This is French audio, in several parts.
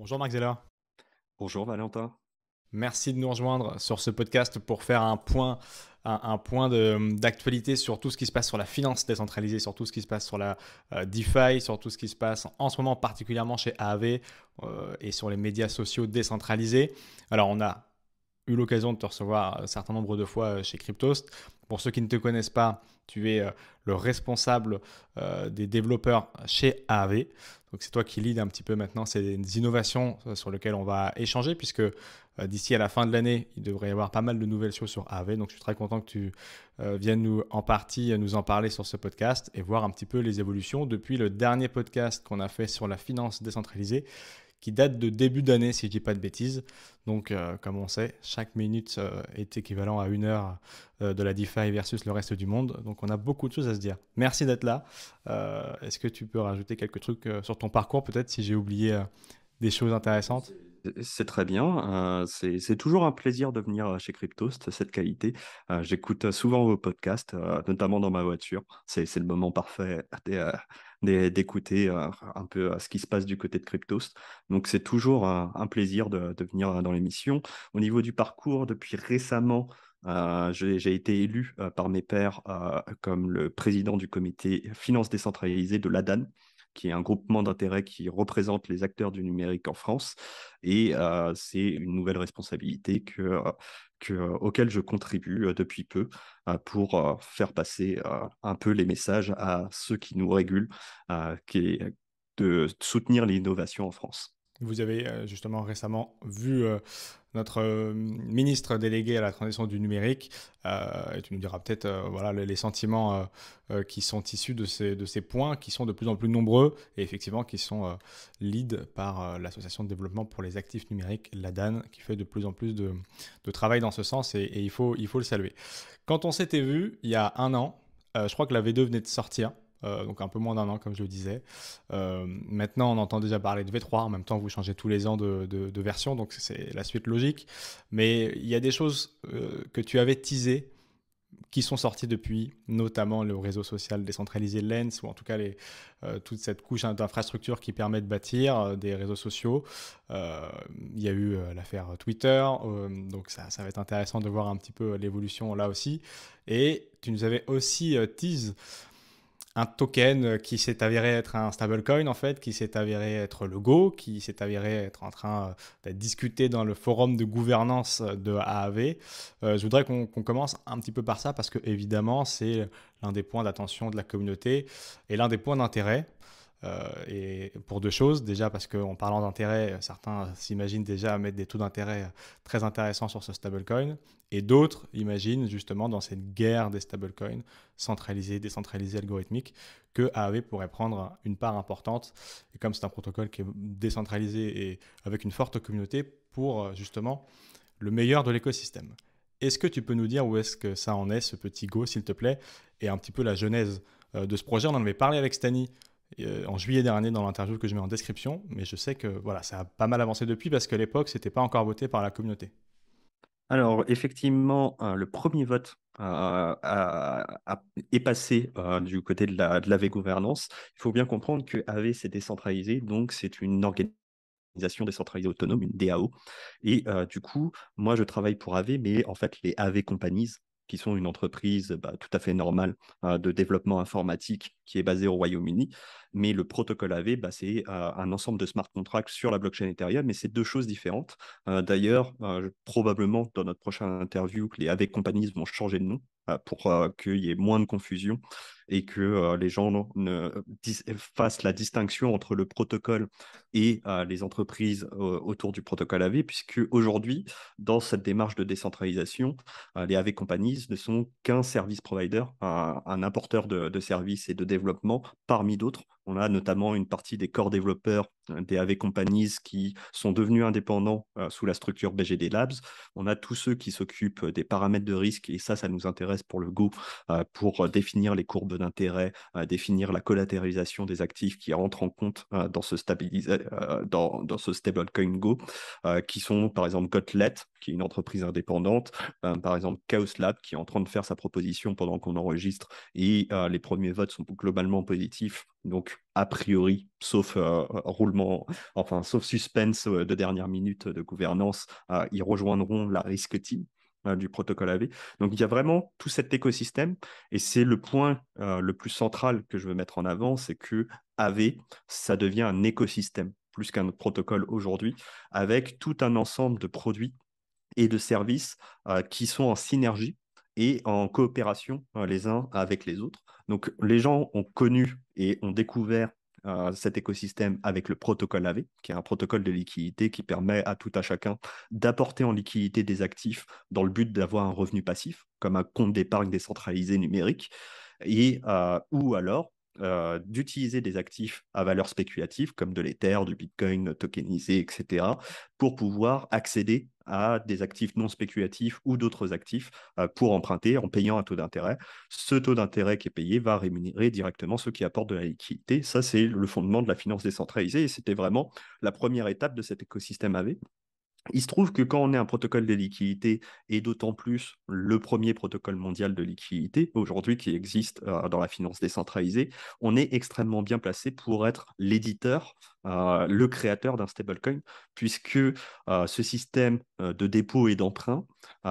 Bonjour Marc Zeller. Bonjour Valentin. Merci de nous rejoindre sur ce podcast pour faire un point, un, point d'actualité sur tout ce qui se passe sur la finance décentralisée, sur tout ce qui se passe sur la euh, DeFi, sur tout ce qui se passe en ce moment particulièrement chez AAV euh, et sur les médias sociaux décentralisés. Alors on a eu l'occasion de te recevoir un certain nombre de fois euh, chez Cryptost. Pour ceux qui ne te connaissent pas, tu es le responsable des développeurs chez AAV. Donc c'est toi qui lead un petit peu maintenant ces innovations sur lesquelles on va échanger puisque euh, d'ici à la fin de l'année, il devrait y avoir pas mal de nouvelles choses sur AV. Donc, je suis très content que tu euh, viennes nous, en partie nous en parler sur ce podcast et voir un petit peu les évolutions depuis le dernier podcast qu'on a fait sur la finance décentralisée qui date de début d'année, si je dis pas de bêtises. Donc, euh, comme on sait, chaque minute est équivalent à une heure de la DeFi versus le reste du monde. Donc, on a beaucoup de choses à se dire. Merci d'être là. Est-ce que tu peux rajouter quelques trucs sur ton parcours, peut-être, si j'ai oublié des choses intéressantes? C'est très bien. c'est toujours un plaisir de venir chez Cryptost, cette qualité. J'écoute souvent vos podcasts, notamment dans ma voiture. C'est le moment parfait d'écouter un peu ce qui se passe du côté de Cryptost. Donc, c'est toujours un plaisir de, de venir dans l'émission. Au niveau du parcours, depuis récemment, j'ai été élu par mes pairs comme le président du comité finance décentralisée de l'ADAN qui est un groupement d'intérêts qui représente les acteurs du numérique en France. Et euh, c'est une nouvelle responsabilité euh, euh, auquel je contribue depuis peu pour faire passer un peu les messages à ceux qui nous régulent, qui est de soutenir l'innovation en France. Vous avez justement récemment vu notre euh, ministre délégué à la transition du numérique. Euh, et tu nous diras peut-être euh, voilà, les, sentiments qui sont issus de ces, points, qui sont de plus en plus nombreux et effectivement qui sont lead par l'Association de développement pour les actifs numériques, l'ADAN, qui fait de plus en plus de, travail dans ce sens et, il faut le saluer. Quand on s'était vu il y a un an, je crois que la V2 venait de sortir. Euh, donc un peu moins d'un an, comme je le disais. Euh, maintenant, on entend déjà parler de V3. En même temps, vous changez tous les ans de, version, donc c'est la suite logique. Mais il y a des choses euh, que tu avais teasées qui sont sorties depuis, notamment le réseau social décentralisé Lens, ou en tout cas toute cette couche d'infrastructure qui permet de bâtir des réseaux sociaux. il y a eu l'affaire Twitter, donc ça, ça, va être intéressant de voir un petit peu l'évolution là aussi. Et tu nous avais aussi teasé un token qui s'est avéré être un stablecoin en fait, qui s'est avéré être le Go, qui s'est avéré être en train euh, d'être discuté dans le forum de gouvernance de AAV. Euh, je voudrais qu'on commence un petit peu par ça parce que évidemment c'est l'un des points d'attention de la communauté et l'un des points d'intérêt. Euh, et pour deux choses, déjà parce qu'en parlant d'intérêt, certains s'imaginent déjà mettre des taux d'intérêt très intéressants sur ce stablecoin, et d'autres imaginent justement dans cette guerre des stablecoins centralisés, décentralisés, algorithmiques, que AAV pourrait prendre une part importante, et comme c'est un protocole qui est décentralisé et avec une forte communauté, pour euh, justement le meilleur de l'écosystème. Est-ce que tu peux nous dire où est-ce que ça en est, ce petit Go, s'il te plaît, et un petit peu la genèse euh, de ce projet? On en avait parlé avec Stani euh, en juillet dernier dans l'interview que je mets en description, mais je sais que voilà, ça a pas mal avancé depuis parce qu'à l'époque, ce n'était pas encore voté par la communauté. Alors, effectivement, euh, le premier vote euh, est passé du côté de la, de gouvernance. Il faut bien comprendre que AV, c'est décentralisé, donc c'est une organisation décentralisée autonome, une DAO. Et du coup, moi, je travaille pour AV, mais en fait, les AV Companies, qui sont une entreprise bah, tout à fait normale de développement informatique qui est basée au Royaume-Uni. Mais le protocole AV, bah, c'est un ensemble de smart contracts sur la blockchain Ethereum, mais c'est deux choses différentes. D'ailleurs, probablement dans notre prochaine interview, les AV companies vont changer de nom pour qu'il y ait moins de confusion et que les gens ne, fassent la distinction entre le protocole et les entreprises autour du protocole AV, puisque aujourd'hui, dans cette démarche de décentralisation, les AV companies ne sont qu'un service provider, un, apporteur de, de, services et de développement parmi d'autres. On a notamment une partie des corps développeurs des AV Companies qui sont devenus indépendants euh, sous la structure BGD Labs. On a tous ceux qui s'occupent des paramètres de risque, et ça, ça nous intéresse pour le Go, euh, pour définir les courbes d'intérêt, euh, définir la collatéralisation des actifs qui rentrent en compte dans ce, dans, stablecoin Go, qui sont par exemple Gotlet, qui est une entreprise indépendante, par exemple Chaos Lab, qui est en train de faire sa proposition pendant qu'on enregistre, et les premiers votes sont globalement positifs Donc, a priori, sauf roulement, enfin, sauf suspense de dernière minute de gouvernance, ils rejoindront la Risk Team du protocole AV. Donc, il y a vraiment tout cet écosystème. Et c'est le point le plus central que je veux mettre en avant, c'est que AV, ça devient un écosystème plus qu'un protocole aujourd'hui, avec tout un ensemble de produits et de services qui sont en synergie et en coopération les uns avec les autres. Donc, les gens ont connu et ont découvert cet écosystème avec le protocole AV, qui est un protocole de liquidité qui permet à tout à chacun d'apporter en liquidité des actifs dans le but d'avoir un revenu passif, comme un compte d'épargne décentralisé numérique, et, ou alors euh, d'utiliser des actifs à valeur spéculative comme de l'Ether, du Bitcoin tokenisé, etc., pour pouvoir accéder à des actifs non spéculatifs ou d'autres actifs euh, pour emprunter en payant un taux d'intérêt. Ce taux d'intérêt qui est payé va rémunérer directement ceux qui apportent de la liquidité. Ça, c'est le fondement de la finance décentralisée et c'était vraiment la première étape de cet écosystème AV. Il se trouve que quand on est un protocole de liquidité, et d'autant plus le premier protocole mondial de liquidité aujourd'hui qui existe euh, dans la finance décentralisée, on est extrêmement bien placé pour être l'éditeur, euh, le créateur d'un stablecoin, puisque euh, ce système de dépôt et d'emprunt,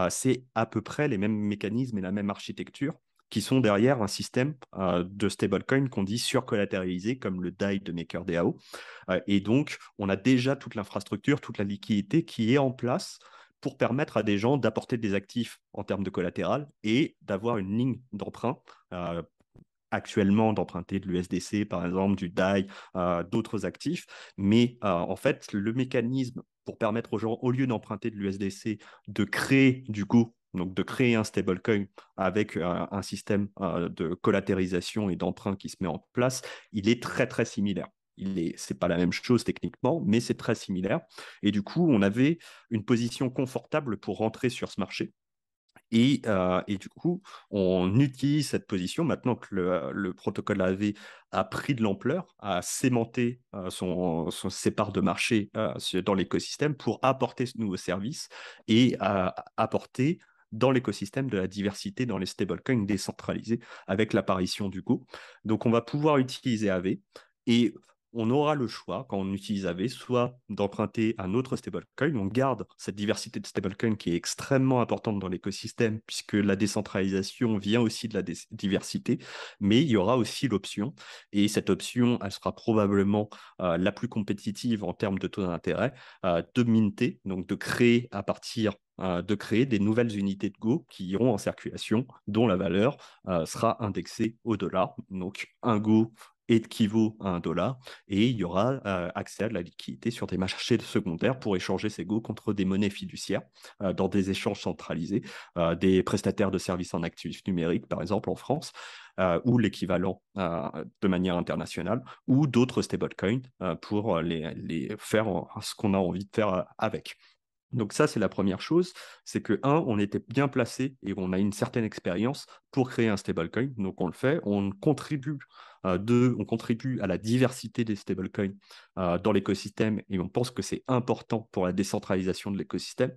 c'est à peu près les mêmes mécanismes et la même architecture qui sont derrière un système euh, de stablecoin qu'on dit surcollatérisé, comme le DAI de MakerDAO. Euh, et donc, on a déjà toute l'infrastructure, toute la liquidité qui est en place pour permettre à des gens d'apporter des actifs en termes de collatéral et d'avoir une ligne d'emprunt. Euh, actuellement d'emprunter de l'USDC, par exemple, du DAI, d'autres actifs. Mais en fait, le mécanisme pour permettre aux gens, au lieu d'emprunter de l'USDC, de créer du coup donc de créer un stablecoin avec euh, un, système euh, de collatérisation et d'emprunt qui se met en place, il est très très similaire. Il est, c'est pas la même chose techniquement, mais c'est très similaire. Et du coup, on avait une position confortable pour rentrer sur ce marché. Et, euh, et, du coup, on utilise cette position maintenant que le, protocole AV a pris de l'ampleur, a sémenté son, ses parts de marché dans l'écosystème pour apporter ce nouveau service et apporter dans l'écosystème de la diversité dans les stablecoins décentralisés avec l'apparition du Go. Donc, on va pouvoir utiliser AV et on aura le choix, quand on utilise AV, soit d'emprunter un autre stablecoin. On garde cette diversité de stablecoins qui est extrêmement importante dans l'écosystème, puisque la décentralisation vient aussi de la diversité, mais il y aura aussi l'option, et cette option, elle sera probablement euh, la plus compétitive en termes de taux d'intérêt, euh, de minter, donc de créer à partir euh, de créer des nouvelles unités de Go qui iront en circulation, dont la valeur sera indexée au dollar. Donc un Go équivaut à un dollar et il y aura euh, accès à de la liquidité sur des marchés secondaires pour échanger ces Go contre des monnaies fiduciaires euh, dans des échanges centralisés, euh, des prestataires de services en actifs numériques, par exemple en France, ou l'équivalent de manière internationale, ou d'autres stablecoins pour les, faire ce qu'on a envie de faire avec. Donc ça, c'est la première chose, c'est que, un, on était bien placé et on a une certaine expérience pour créer un stablecoin, donc on le fait, on contribue deux, on contribue à la diversité des stablecoins euh, dans l'écosystème et on pense que c'est important pour la décentralisation de l'écosystème,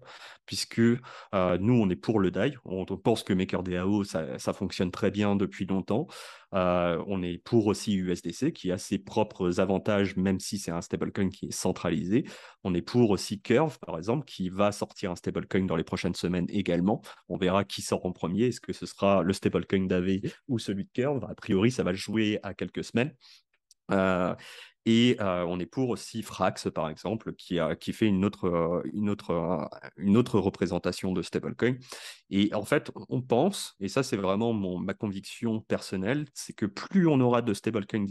puisque euh, nous, on est pour le DAI. On, pense que MakerDAO, ça, ça fonctionne très bien depuis longtemps. on est pour aussi USDC, qui a ses propres avantages, même si c'est un stablecoin qui est centralisé. On est pour aussi Curve, par exemple, qui va sortir un stablecoin dans les prochaines semaines également. On verra qui sort en premier. Est-ce que ce sera le stablecoin d'AV ou celui de Curve? A priori, ça va jouer à quelques semaines. Euh, et euh, on est pour aussi Frax, par exemple, qui, qui fait une autre, euh, une, autre, une autre représentation de stablecoin. Et en fait, on pense, et ça c'est vraiment mon, ma conviction personnelle, c'est que plus on aura de stablecoins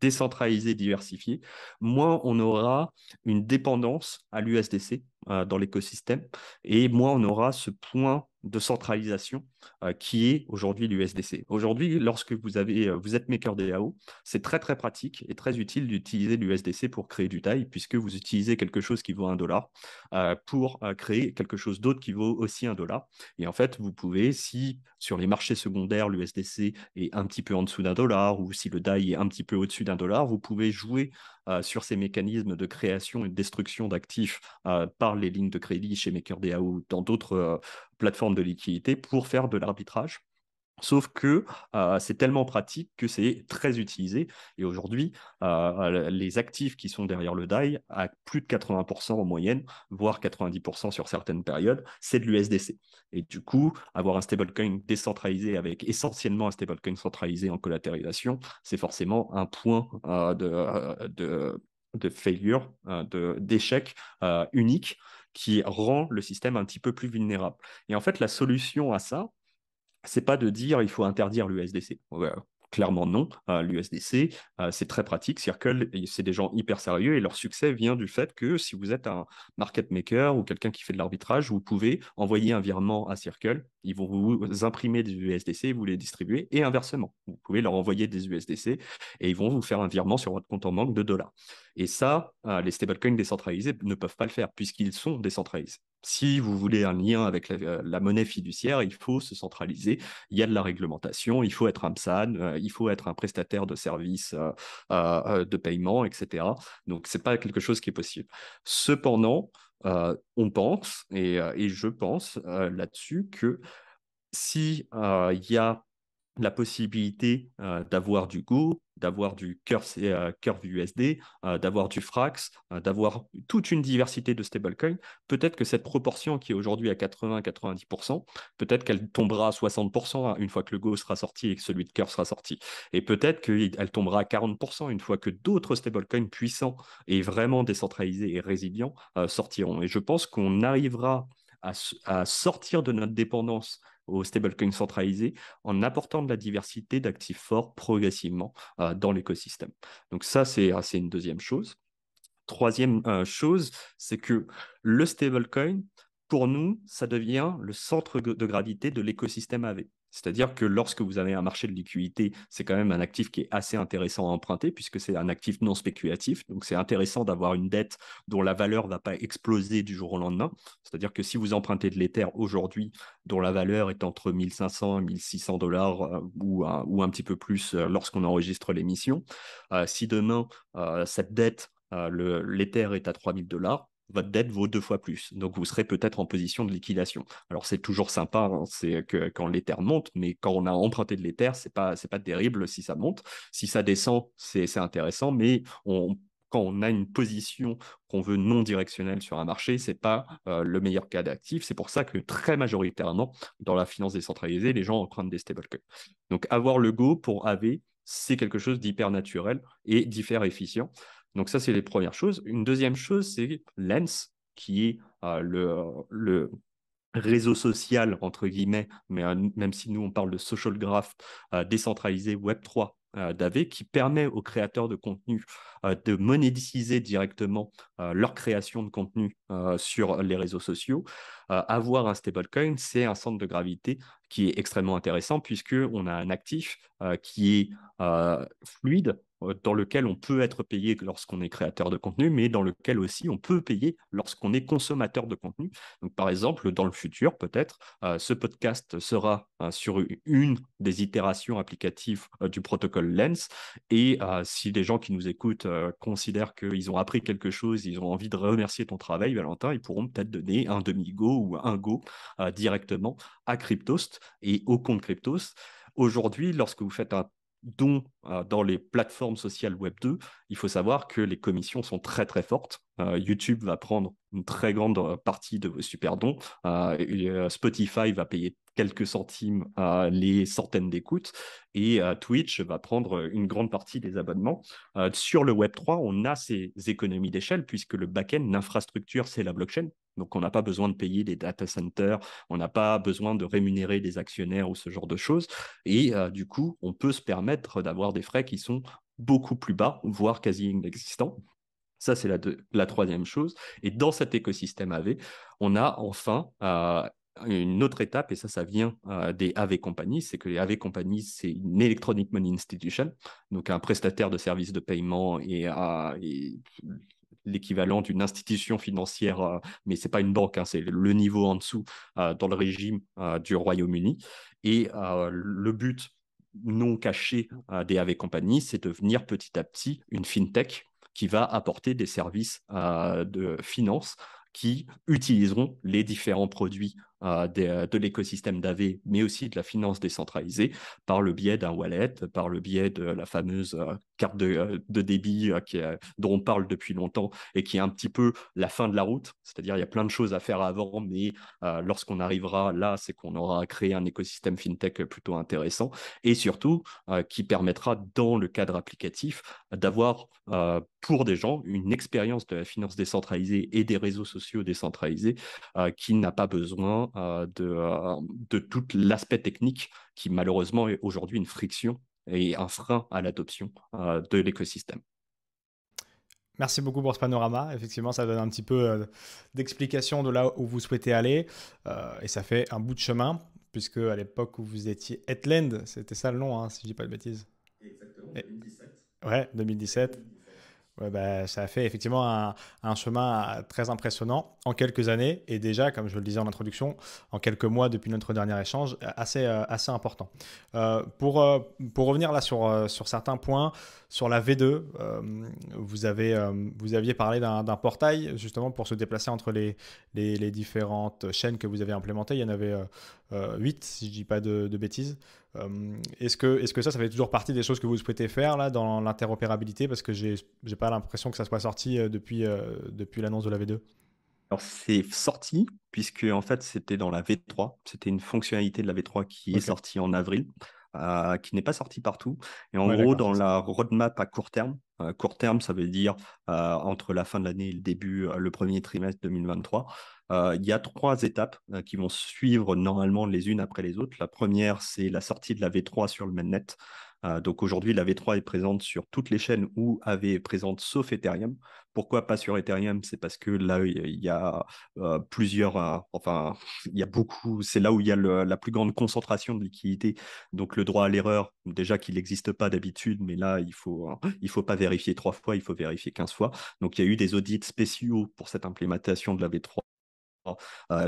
décentralisés, diversifiés, moins on aura une dépendance à l'USDC dans l'écosystème, et moins on aura ce point de centralisation euh, qui est aujourd'hui l'USDC. Aujourd'hui, lorsque vous, avez, euh, vous êtes MakerDAO, c'est très très pratique et très utile d'utiliser l'USDC pour créer du taille, puisque vous utilisez quelque chose qui vaut un dollar euh, pour créer quelque chose d'autre qui vaut aussi un dollar. Et en fait, vous pouvez, si sur les marchés secondaires, l'USDC est un petit peu en dessous d'un dollar, ou si le DAI est un petit peu au-dessus d'un dollar, vous pouvez jouer sur ces mécanismes de création et de destruction d'actifs par les lignes de crédit chez MakerDAO ou dans d'autres plateformes de liquidité pour faire de l'arbitrage Sauf que c'est tellement pratique que c'est très utilisé. Et aujourd'hui, les actifs qui sont derrière le DAI, à plus de 80% en moyenne, voire 90% sur certaines périodes, c'est de l'USDC. Et du coup, avoir un stablecoin décentralisé avec essentiellement un stablecoin centralisé en collatéralisation, c'est forcément un point de, de, de, failure, d'échec unique qui rend le système un petit peu plus vulnérable. Et en fait, la solution à ça, c'est pas de dire il faut interdire l'USDC. Clairement non. Euh, L'USDC, euh, c'est très pratique. Circle, c'est des gens hyper sérieux et leur succès vient du fait que si vous êtes un market maker ou quelqu'un qui fait de l'arbitrage, vous pouvez envoyer un virement à Circle. Ils vont vous imprimer des USDC, vous les distribuer et inversement. Vous pouvez leur envoyer des USDC et ils vont vous faire un virement sur votre compte en banque de dollars. Et ça, euh, les stablecoins décentralisés ne peuvent pas le faire puisqu'ils sont décentralisés. Si vous voulez un lien avec la, monnaie fiduciaire, il faut se centraliser. Il y a de la réglementation, il faut être un PSAN, euh, il faut être un prestataire de services euh, de paiement, etc. Donc, ce n'est pas quelque chose qui est possible. Cependant, on pense, et, je pense là-dessus, que si il y a la possibilité d'avoir du Go, d'avoir du Curve, euh, USD, euh, d'avoir du Frax, euh, d'avoir toute une diversité de stablecoins, peut-être que cette proportion qui est aujourd'hui à 80-90%, peut-être qu'elle tombera à 60% hein, une fois que le Go sera sorti et que celui de Curve sera sorti. Et peut-être qu'elle tombera à 40% une fois que d'autres stablecoins puissants et vraiment décentralisés et résilients sortiront. Et je pense qu'on arrivera à sortir de notre dépendance aux stablecoins centralisés en apportant de la diversité d'actifs forts progressivement euh, dans l'écosystème. Donc ça, c'est une deuxième chose. Troisième euh, chose, c'est que le stablecoin, pour nous, ça devient le centre de gravité de l'écosystème AV. C'est-à-dire que lorsque vous avez un marché de liquidité, c'est quand même un actif qui est assez intéressant à emprunter puisque c'est un actif non spéculatif. Donc c'est intéressant d'avoir une dette dont la valeur ne va pas exploser du jour au lendemain. C'est-à-dire que si vous empruntez de l'Ether aujourd'hui, dont la valeur est entre 1500 et 1600 dollars euh, ou, un petit peu plus euh, lorsqu'on enregistre l'émission, euh, si demain cette dette, l'Ether est à 3000 dollars, votre dette vaut deux fois plus. Donc, vous serez peut-être en position de liquidation. Alors, c'est toujours sympa hein, c'est que quand l'Ether monte, mais quand on a emprunté de l'Ether, ce n'est pas, pas terrible si ça monte. Si ça descend, c'est intéressant, mais quand on a une position qu'on veut non directionnelle sur un marché, ce n'est pas euh, le meilleur cas d'actif. C'est pour ça que très majoritairement, dans la finance décentralisée, les gens empruntent des stablecoins. Donc, avoir le go pour AV, c'est quelque chose d'hyper naturel et d'hyper efficient. Donc ça, c'est les premières choses. Une deuxième chose, c'est Lens, qui est euh, le, réseau social, entre guillemets, mais euh, même si nous, on parle de social graph euh, décentralisé Web3 d'AV, qui permet aux créateurs de contenu de monétiser directement leur création de contenu sur les réseaux sociaux. avoir un stablecoin, c'est un centre de gravité qui est extrêmement intéressant puisqu'on a un actif qui est fluide, euh, dans lequel on peut être payé lorsqu'on est créateur de contenu, mais dans lequel aussi on peut payer lorsqu'on est consommateur de contenu. Donc, par exemple, dans le futur, peut-être, euh, ce podcast sera euh, sur une des itérations applicatives du protocole Lens. Et si les gens qui nous écoutent considèrent qu'ils ont appris quelque chose, ils ont envie de remercier ton travail, Valentin, ils pourront peut-être donner un demi-go ou un go directement à Cryptost et au compte Cryptost. Aujourd'hui, lorsque vous faites un dont euh, dans les plateformes sociales Web 2, il faut savoir que les commissions sont très très fortes. Euh, YouTube va prendre une très grande euh, partie de vos super dons. Spotify va payer quelques centimes les centaines d'écoutes et Twitch va prendre une grande partie des abonnements. sur le Web 3, on a ces économies d'échelle puisque le back-end, l'infrastructure, c'est la blockchain. Donc, on n'a pas besoin de payer des data centers, on n'a pas besoin de rémunérer des actionnaires ou ce genre de choses. Et euh, du coup, on peut se permettre d'avoir des frais qui sont beaucoup plus bas, voire quasi inexistants. Ça, c'est la, troisième chose. Et dans cet écosystème AV, on a enfin euh, une autre étape, et ça, ça vient euh, des AV Companies, c'est que les AV Companies, c'est une Electronic Money Institution, donc un prestataire de services de paiement et l'équivalent d'une institution financière, euh, mais ce n'est pas une banque, hein, c'est le niveau en dessous euh, dans le régime euh, du Royaume-Uni. Et le but non caché des AV Company, c'est de devenir petit à petit une fintech qui va apporter des services de finance qui utiliseront les différents produits de l'écosystème d'AV, mais aussi de la finance décentralisée par le biais d'un wallet, par le biais de la fameuse carte de, débit qui dont on parle depuis longtemps et qui est un petit peu la fin de la route. C'est-à-dire, il y a plein de choses à faire avant, mais lorsqu'on arrivera là, c'est qu'on aura créé un écosystème fintech plutôt intéressant et surtout qui permettra, dans le cadre applicatif, d'avoir pour des gens une expérience de la finance décentralisée et des réseaux sociaux décentralisés qui n'a pas besoin de, de tout l'aspect technique qui malheureusement est aujourd'hui une friction et un frein à l'adoption de l'écosystème. Merci beaucoup pour ce panorama. Effectivement, ça donne un petit peu d'explication de là où vous souhaitez aller. et ça fait un bout de chemin, puisque à l'époque où vous étiez Etland, c'était ça le nom, hein, si je ne dis pas de bêtises. Exactement, 2017. Ouais, 2017. Ouais, bah, ça a fait effectivement un, chemin très impressionnant en quelques années et déjà, comme je le disais en introduction, en quelques mois depuis notre dernier échange, assez, euh, assez important. Euh, pour, euh, pour revenir là sur, sur certains points, sur la V2, vous, avez, vous aviez parlé d'un portail justement pour se déplacer entre les, les, les, différentes chaînes que vous avez implémentées. Il y en avait 8, si je ne dis pas de, de bêtises. Euh, est-ce que, est que ça, ça fait toujours partie des choses que vous souhaitez faire là, dans l'interopérabilité? Parce que j'ai n'ai pas l'impression que ça soit sorti euh, depuis, euh, depuis l'annonce de la V2. Alors c'est sorti puisque en fait c'était dans la V3, c'était une fonctionnalité de la V3 qui est sortie en avril, qui n'est pas sortie partout. Et en gros dans la roadmap à court terme, court terme ça veut dire entre la fin de l'année et le début, le premier trimestre 2023, euh, il y a trois étapes euh, qui vont suivre normalement les unes après les autres. La première, c'est la sortie de la V3 sur le mainnet. Euh, donc aujourd'hui, la V3 est présente sur toutes les chaînes où AV est présente sauf Ethereum. Pourquoi pas sur Ethereum? C'est parce que là, il y a plusieurs, enfin, il y a beaucoup, c'est là où il y a la plus grande concentration de liquidité. Donc le droit à l'erreur, déjà qu'il n'existe pas d'habitude, mais là, il faut, il faut pas vérifier trois fois, il faut vérifier 15 fois. Donc il y a eu des audits spéciaux pour cette implémentation de la V3 euh,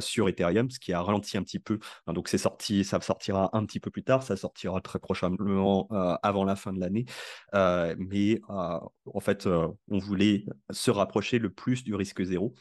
sur Ethereum, ce qui a ralenti un petit peu. Hein, donc c'est sorti, ça sortira un petit peu plus tard, ça sortira très prochainement euh, avant la fin de l'année. Euh, mais en fait, on voulait se rapprocher le plus du risque zéro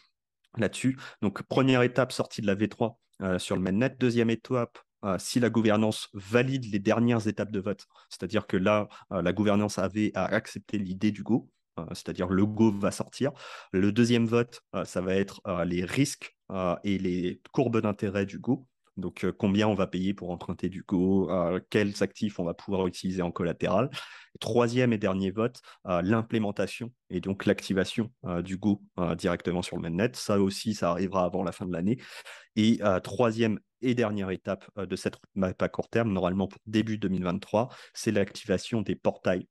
là-dessus. Donc première étape, sortie de la V3 sur le mainnet. Deuxième étape, si la gouvernance valide les dernières étapes de vote, c'est-à-dire que là, la gouvernance avait à accepter l'idée du Go, c'est-à-dire le Go va sortir. Le deuxième vote, ça va être les risques et les courbes d'intérêt du Go. Donc, combien on va payer pour emprunter du Go, quels actifs on va pouvoir utiliser en collatéral. troisième et dernier vote, l'implémentation et donc l'activation du Go directement sur le mainnet. Ça aussi, ça arrivera avant la fin de l'année. Et troisième et dernière étape de cette roadmap à court terme, normalement pour début 2023, c'est l'activation des portails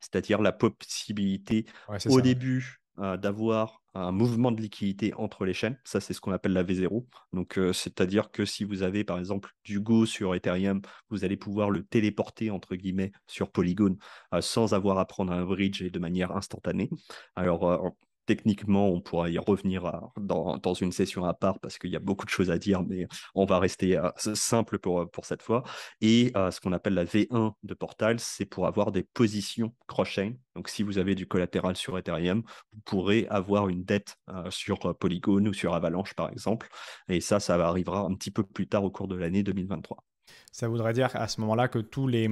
c'est-à-dire la possibilité au début euh, d'avoir un mouvement de liquidité entre les chaînes. Ça, c'est ce qu'on appelle la V0. Donc, euh, c'est-à-dire que si vous avez, par exemple, du Go sur Ethereum, vous allez pouvoir le téléporter, entre guillemets, sur Polygon euh, sans avoir à prendre un bridge et de manière instantanée. Alors, Techniquement, on pourra y revenir dans, une session à part parce qu'il y a beaucoup de choses à dire, mais on va rester euh, simple pour, pour cette fois. Et euh, ce qu'on appelle la V1 de Portal, c'est pour avoir des positions cross-chain. Donc, si vous avez du collatéral sur Ethereum, vous pourrez avoir une dette euh, sur Polygon ou sur Avalanche, par exemple. Et ça, ça arrivera un petit peu plus tard au cours de l'année 2023. Ça voudrait dire à ce moment-là que tous les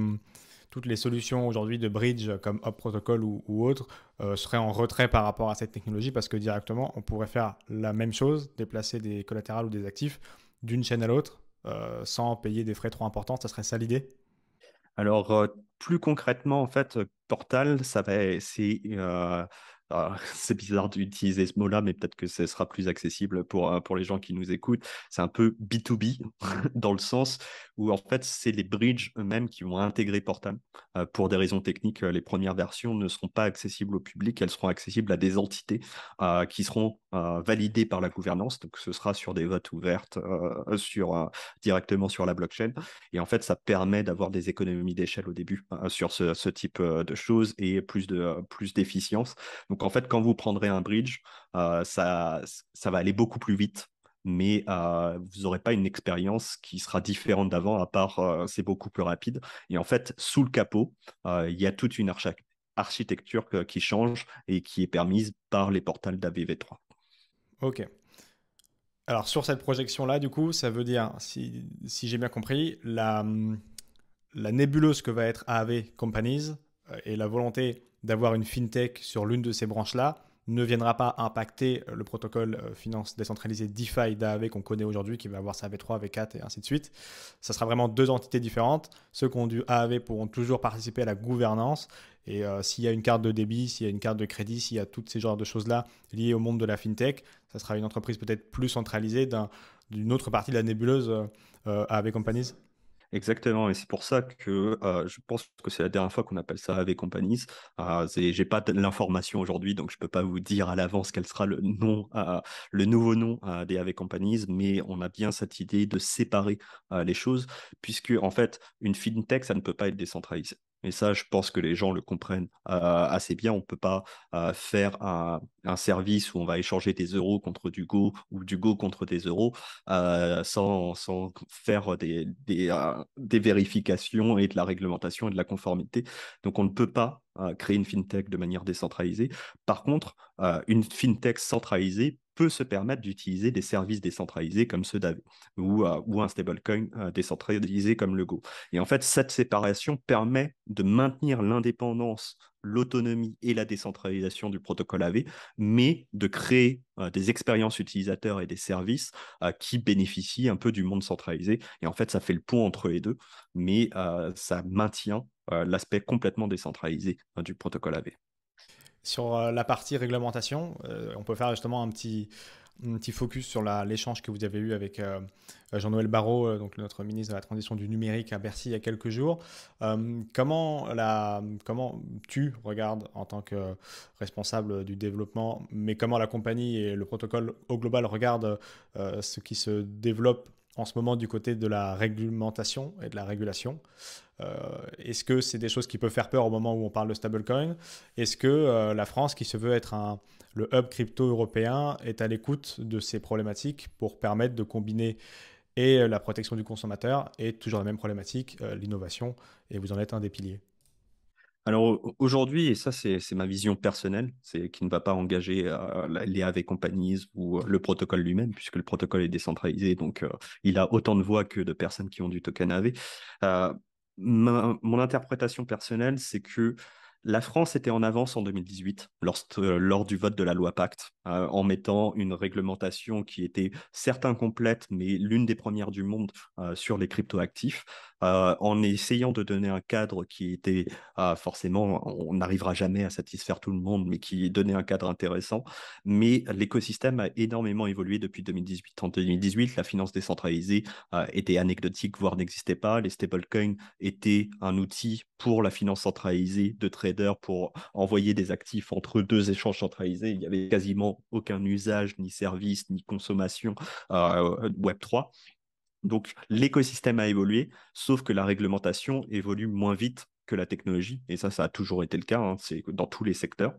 toutes les solutions aujourd'hui de bridge comme Hop Protocol ou, autres euh, seraient en retrait par rapport à cette technologie parce que directement, on pourrait faire la même chose, déplacer des collatérales ou des actifs d'une chaîne à l'autre euh, sans payer des frais trop importants. Ça serait ça l'idée? Alors, euh, plus concrètement, en fait, Portal, ça va, c'est c'est bizarre d'utiliser ce mot-là, mais peut-être que ce sera plus accessible pour, euh, pour les gens qui nous écoutent. C'est un peu B2B dans le sens où en fait, c'est les bridges eux-mêmes qui vont intégrer Portal. Euh, pour des raisons techniques, euh, les premières versions ne seront pas accessibles au public, elles seront accessibles à des entités qui seront validées par la gouvernance. Donc, ce sera sur des votes ouvertes sur, directement sur la blockchain. Et en fait, ça permet d'avoir des économies d'échelle au début sur ce, type de choses et plus de plus d'efficience. Donc, donc en fait, quand vous prendrez un bridge, euh, ça, va aller beaucoup plus vite, mais euh, vous n'aurez pas une expérience qui sera différente d'avant, à part euh, c'est beaucoup plus rapide. Et en fait, sous le capot, il y a toute une architecture qui change et qui est permise par les portals d'AVV3. Ok. Alors sur cette projection-là, du coup, ça veut dire, si, j'ai bien compris, la, la nébuleuse que va être AAV Companies et la volonté d'avoir une fintech sur l'une de ces branches-là ne viendra pas impacter euh, le protocole euh, finance décentralisée DeFi d'AAV qu'on connaît aujourd'hui, qui va avoir sa V3, V4 et ainsi de suite. Ça sera vraiment deux entités différentes. Ceux qui ont du AAV pourront toujours participer à la gouvernance. Et euh, s'il y a une carte de débit, s'il y a une carte de crédit, s'il y a toutes ces genres de choses-là liées au monde de la fintech, ça sera une entreprise peut-être plus centralisée d'une autre partie de la nébuleuse AAV Companies. Exactement, et c'est pour ça que je pense que c'est la dernière fois qu'on appelle ça AV Companies. Euh, j'ai pas l'information aujourd'hui, donc je peux pas vous dire à l'avance quel sera le nom, le nouveau nom des AV Companies, mais on a bien cette idée de séparer les choses, puisque en fait, une fintech, ça ne peut pas être décentralisé. Et ça, je pense que les gens le comprennent assez bien. On ne peut pas faire un, service où on va échanger des euros contre du Go ou du Go contre des euros sans, sans, faire des, des, des, vérifications et de la réglementation et de la conformité. Donc, on ne peut pas créer une fintech de manière décentralisée. Par contre, une fintech centralisée se permettre d'utiliser des services décentralisés comme ceux d'AV ou, euh, ou un stablecoin euh, décentralisé comme le Go. Et en fait, cette séparation permet de maintenir l'indépendance, l'autonomie et la décentralisation du protocole AV, mais de créer euh, des expériences utilisateurs et des services qui bénéficient un peu du monde centralisé. Et en fait, ça fait le pont entre les deux, mais ça maintient l'aspect complètement décentralisé du protocole AV. Sur euh, la partie réglementation, euh, on peut faire justement un petit, focus sur l'échange que vous avez eu avec euh, Jean-Noël Barrot, donc notre ministre de la Transition du numérique à Bercy il y a quelques jours. comment, comment tu regardes en tant que responsable du développement, mais comment la compagnie et le protocole au global regardent ce qui se développe en ce moment du côté de la réglementation et de la régulation. Euh, Est-ce que c'est des choses qui peuvent faire peur au moment où on parle de stablecoin? Est-ce que euh, la France, qui se veut être un, le hub crypto européen, est à l'écoute de ces problématiques pour permettre de combiner et la protection du consommateur et toujours la même problématique, euh, l'innovation, et vous en êtes un des piliers alors aujourd'hui, et ça c'est ma vision personnelle, c'est qui ne va pas engager euh, les AV companies ou euh, le protocole lui-même, puisque le protocole est décentralisé, donc euh, il a autant de voix que de personnes qui ont du token AV. mon interprétation personnelle, c'est que la France était en avance en 2018 lors du vote de la loi Pacte, en mettant une réglementation qui était certes incomplète, mais l'une des premières du monde sur les cryptoactifs. Euh, en essayant de donner un cadre qui était ah, forcément, on n'arrivera jamais à satisfaire tout le monde, mais qui donnait un cadre intéressant. Mais l'écosystème a énormément évolué depuis 2018. En 2018, la finance décentralisée euh, était anecdotique, voire n'existait pas. Les stablecoins étaient un outil pour la finance centralisée de traders pour envoyer des actifs entre deux échanges centralisés. Il n'y avait quasiment aucun usage, ni service, ni consommation euh, Web3. Donc l'écosystème a évolué, sauf que la réglementation évolue moins vite que la technologie, et ça, ça a toujours été le cas, hein, c'est dans tous les secteurs.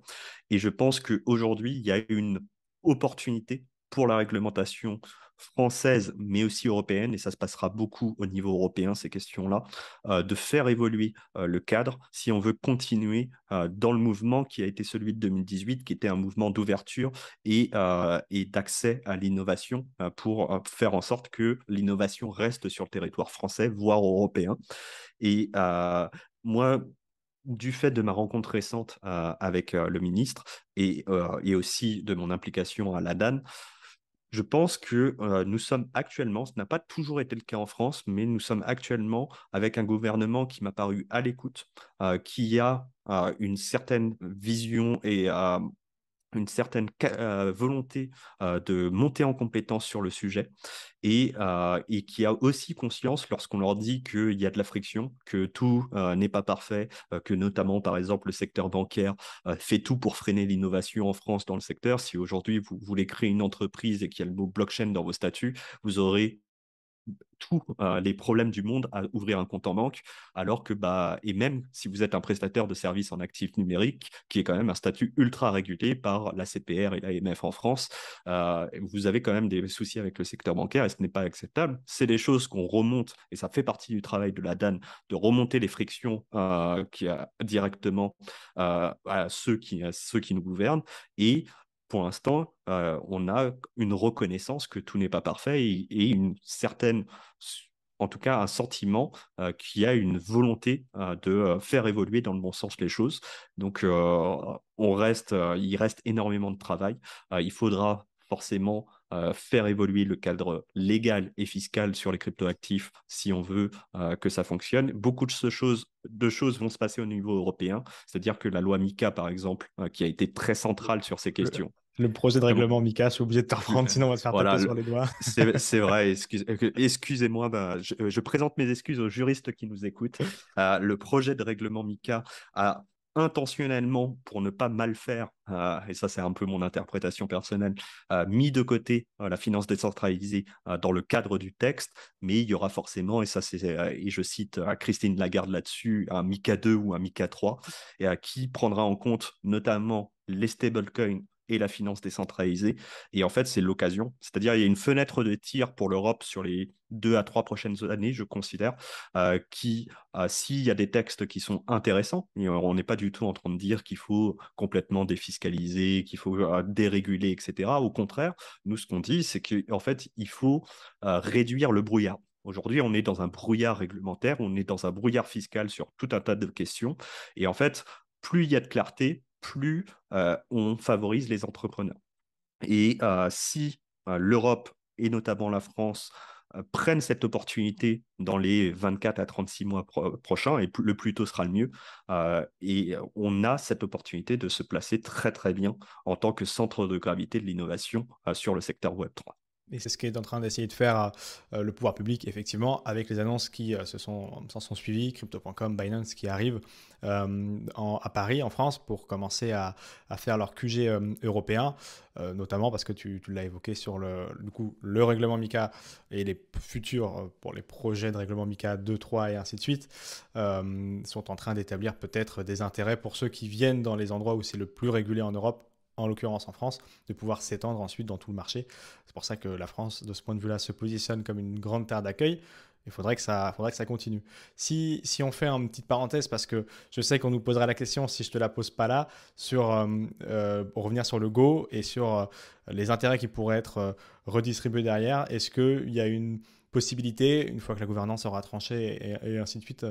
Et je pense qu'aujourd'hui, il y a une opportunité pour la réglementation française, mais aussi européenne, et ça se passera beaucoup au niveau européen, ces questions-là, euh, de faire évoluer euh, le cadre si on veut continuer euh, dans le mouvement qui a été celui de 2018, qui était un mouvement d'ouverture et, et d'accès à l'innovation pour faire en sorte que l'innovation reste sur le territoire français, voire européen. Et moi, du fait de ma rencontre récente avec le ministre et, et, aussi de mon implication à l'ADAN, je pense que nous sommes actuellement, ce n'a pas toujours été le cas en France, mais nous sommes actuellement avec un gouvernement qui m'a paru à l'écoute, qui a une certaine vision et une certaine euh, volonté de monter en compétence sur le sujet et, et qui a aussi conscience lorsqu'on leur dit qu'il y a de la friction, que tout n'est pas parfait, que notamment par exemple le secteur bancaire fait tout pour freiner l'innovation en France dans le secteur. Si aujourd'hui vous voulez créer une entreprise et qu'il y a le mot blockchain dans vos statuts, vous aurez tous euh, les problèmes du monde à ouvrir un compte en banque, alors que, bah, et même si vous êtes un prestataire de services en actifs numériques, qui est quand même un statut ultra régulé par la CPR et l'AMF en France, euh, vous avez quand même des soucis avec le secteur bancaire et ce n'est pas acceptable. C'est des choses qu'on remonte, et ça fait partie du travail de la DAN, de remonter les frictions euh, qui directement à ceux qui, à ceux qui nous gouvernent et pour l'instant, on a une reconnaissance que tout n'est pas parfait et, une certaine en tout cas un sentiment qui a une volonté de faire évoluer dans le bon sens les choses. Donc, on reste, il reste énormément de travail. il faudra forcément euh, faire évoluer le cadre légal et fiscal sur les cryptoactifs si on veut euh, que ça fonctionne. Beaucoup de, choses, de choses vont se passer au niveau européen, c'est-à-dire que la loi MICA, par exemple, euh, qui a été très centrale sur ces questions. Le, projet de règlement MICA, je suis obligé de te reprendre, sinon on va se faire taper sur les doigts. C'est vrai, excusez-moi, ben, je, je, présente mes excuses aux juristes qui nous écoutent. le projet de règlement MICA a intentionnellement pour ne pas mal faire, euh, et ça c'est un peu mon interprétation personnelle, euh, mis de côté euh, la finance décentralisée dans le cadre du texte, mais il y aura forcément, et ça c'est, et je cite Christine Lagarde là-dessus, un MICA 2 ou un MICA 3, et qui prendra en compte notamment les stablecoins et la finance décentralisée. Et en fait, c'est l'occasion. C'est-à-dire, il y a une fenêtre de tir pour l'Europe sur les deux à trois prochaines années, je considère, euh, qui, euh, s'il y a des textes qui sont intéressants, on n'est pas du tout en train de dire qu'il faut complètement défiscaliser, qu'il faut euh, déréguler, etc. Au contraire, nous, ce qu'on dit, c'est qu'en fait, il faut réduire le brouillard. Aujourd'hui, on est dans un brouillard réglementaire, on est dans un brouillard fiscal sur tout un tas de questions. Et en fait, plus il y a de clarté, plus euh, on favorise les entrepreneurs. Et euh, si euh, l'Europe et notamment la France prennent cette opportunité dans les 24 à 36 mois prochains, et le plus tôt sera le mieux, et on a cette opportunité de se placer très très bien en tant que centre de gravité de l'innovation sur le secteur Web3. Et c'est ce qu'est en train d'essayer de faire euh, le pouvoir public, effectivement, avec les annonces qui euh, s'en sont suivies, Crypto.com, Binance qui arrivent euh, à Paris, en France, pour commencer à, faire leur QG européen, notamment parce que tu, l'as évoqué sur le règlement MICA et les futurs, pour les projets de règlement MICA 2, 3 et ainsi de suite, sont en train d'établir peut-être des intérêts pour ceux qui viennent dans les endroits où c'est le plus régulé en Europe en l'occurrence en France, de pouvoir s'étendre ensuite dans tout le marché. C'est pour ça que la France, de ce point de vue-là, se positionne comme une grande terre d'accueil. Il faudrait que ça, faudrait que ça continue. Si, si on fait une petite parenthèse, parce que je sais qu'on nous posera la question, si je te la pose pas là, sur euh, euh, revenir sur le Go et sur euh, les intérêts qui pourraient être redistribués derrière, est-ce qu'il y a une possibilité, une fois que la gouvernance aura tranché et, ainsi de suite,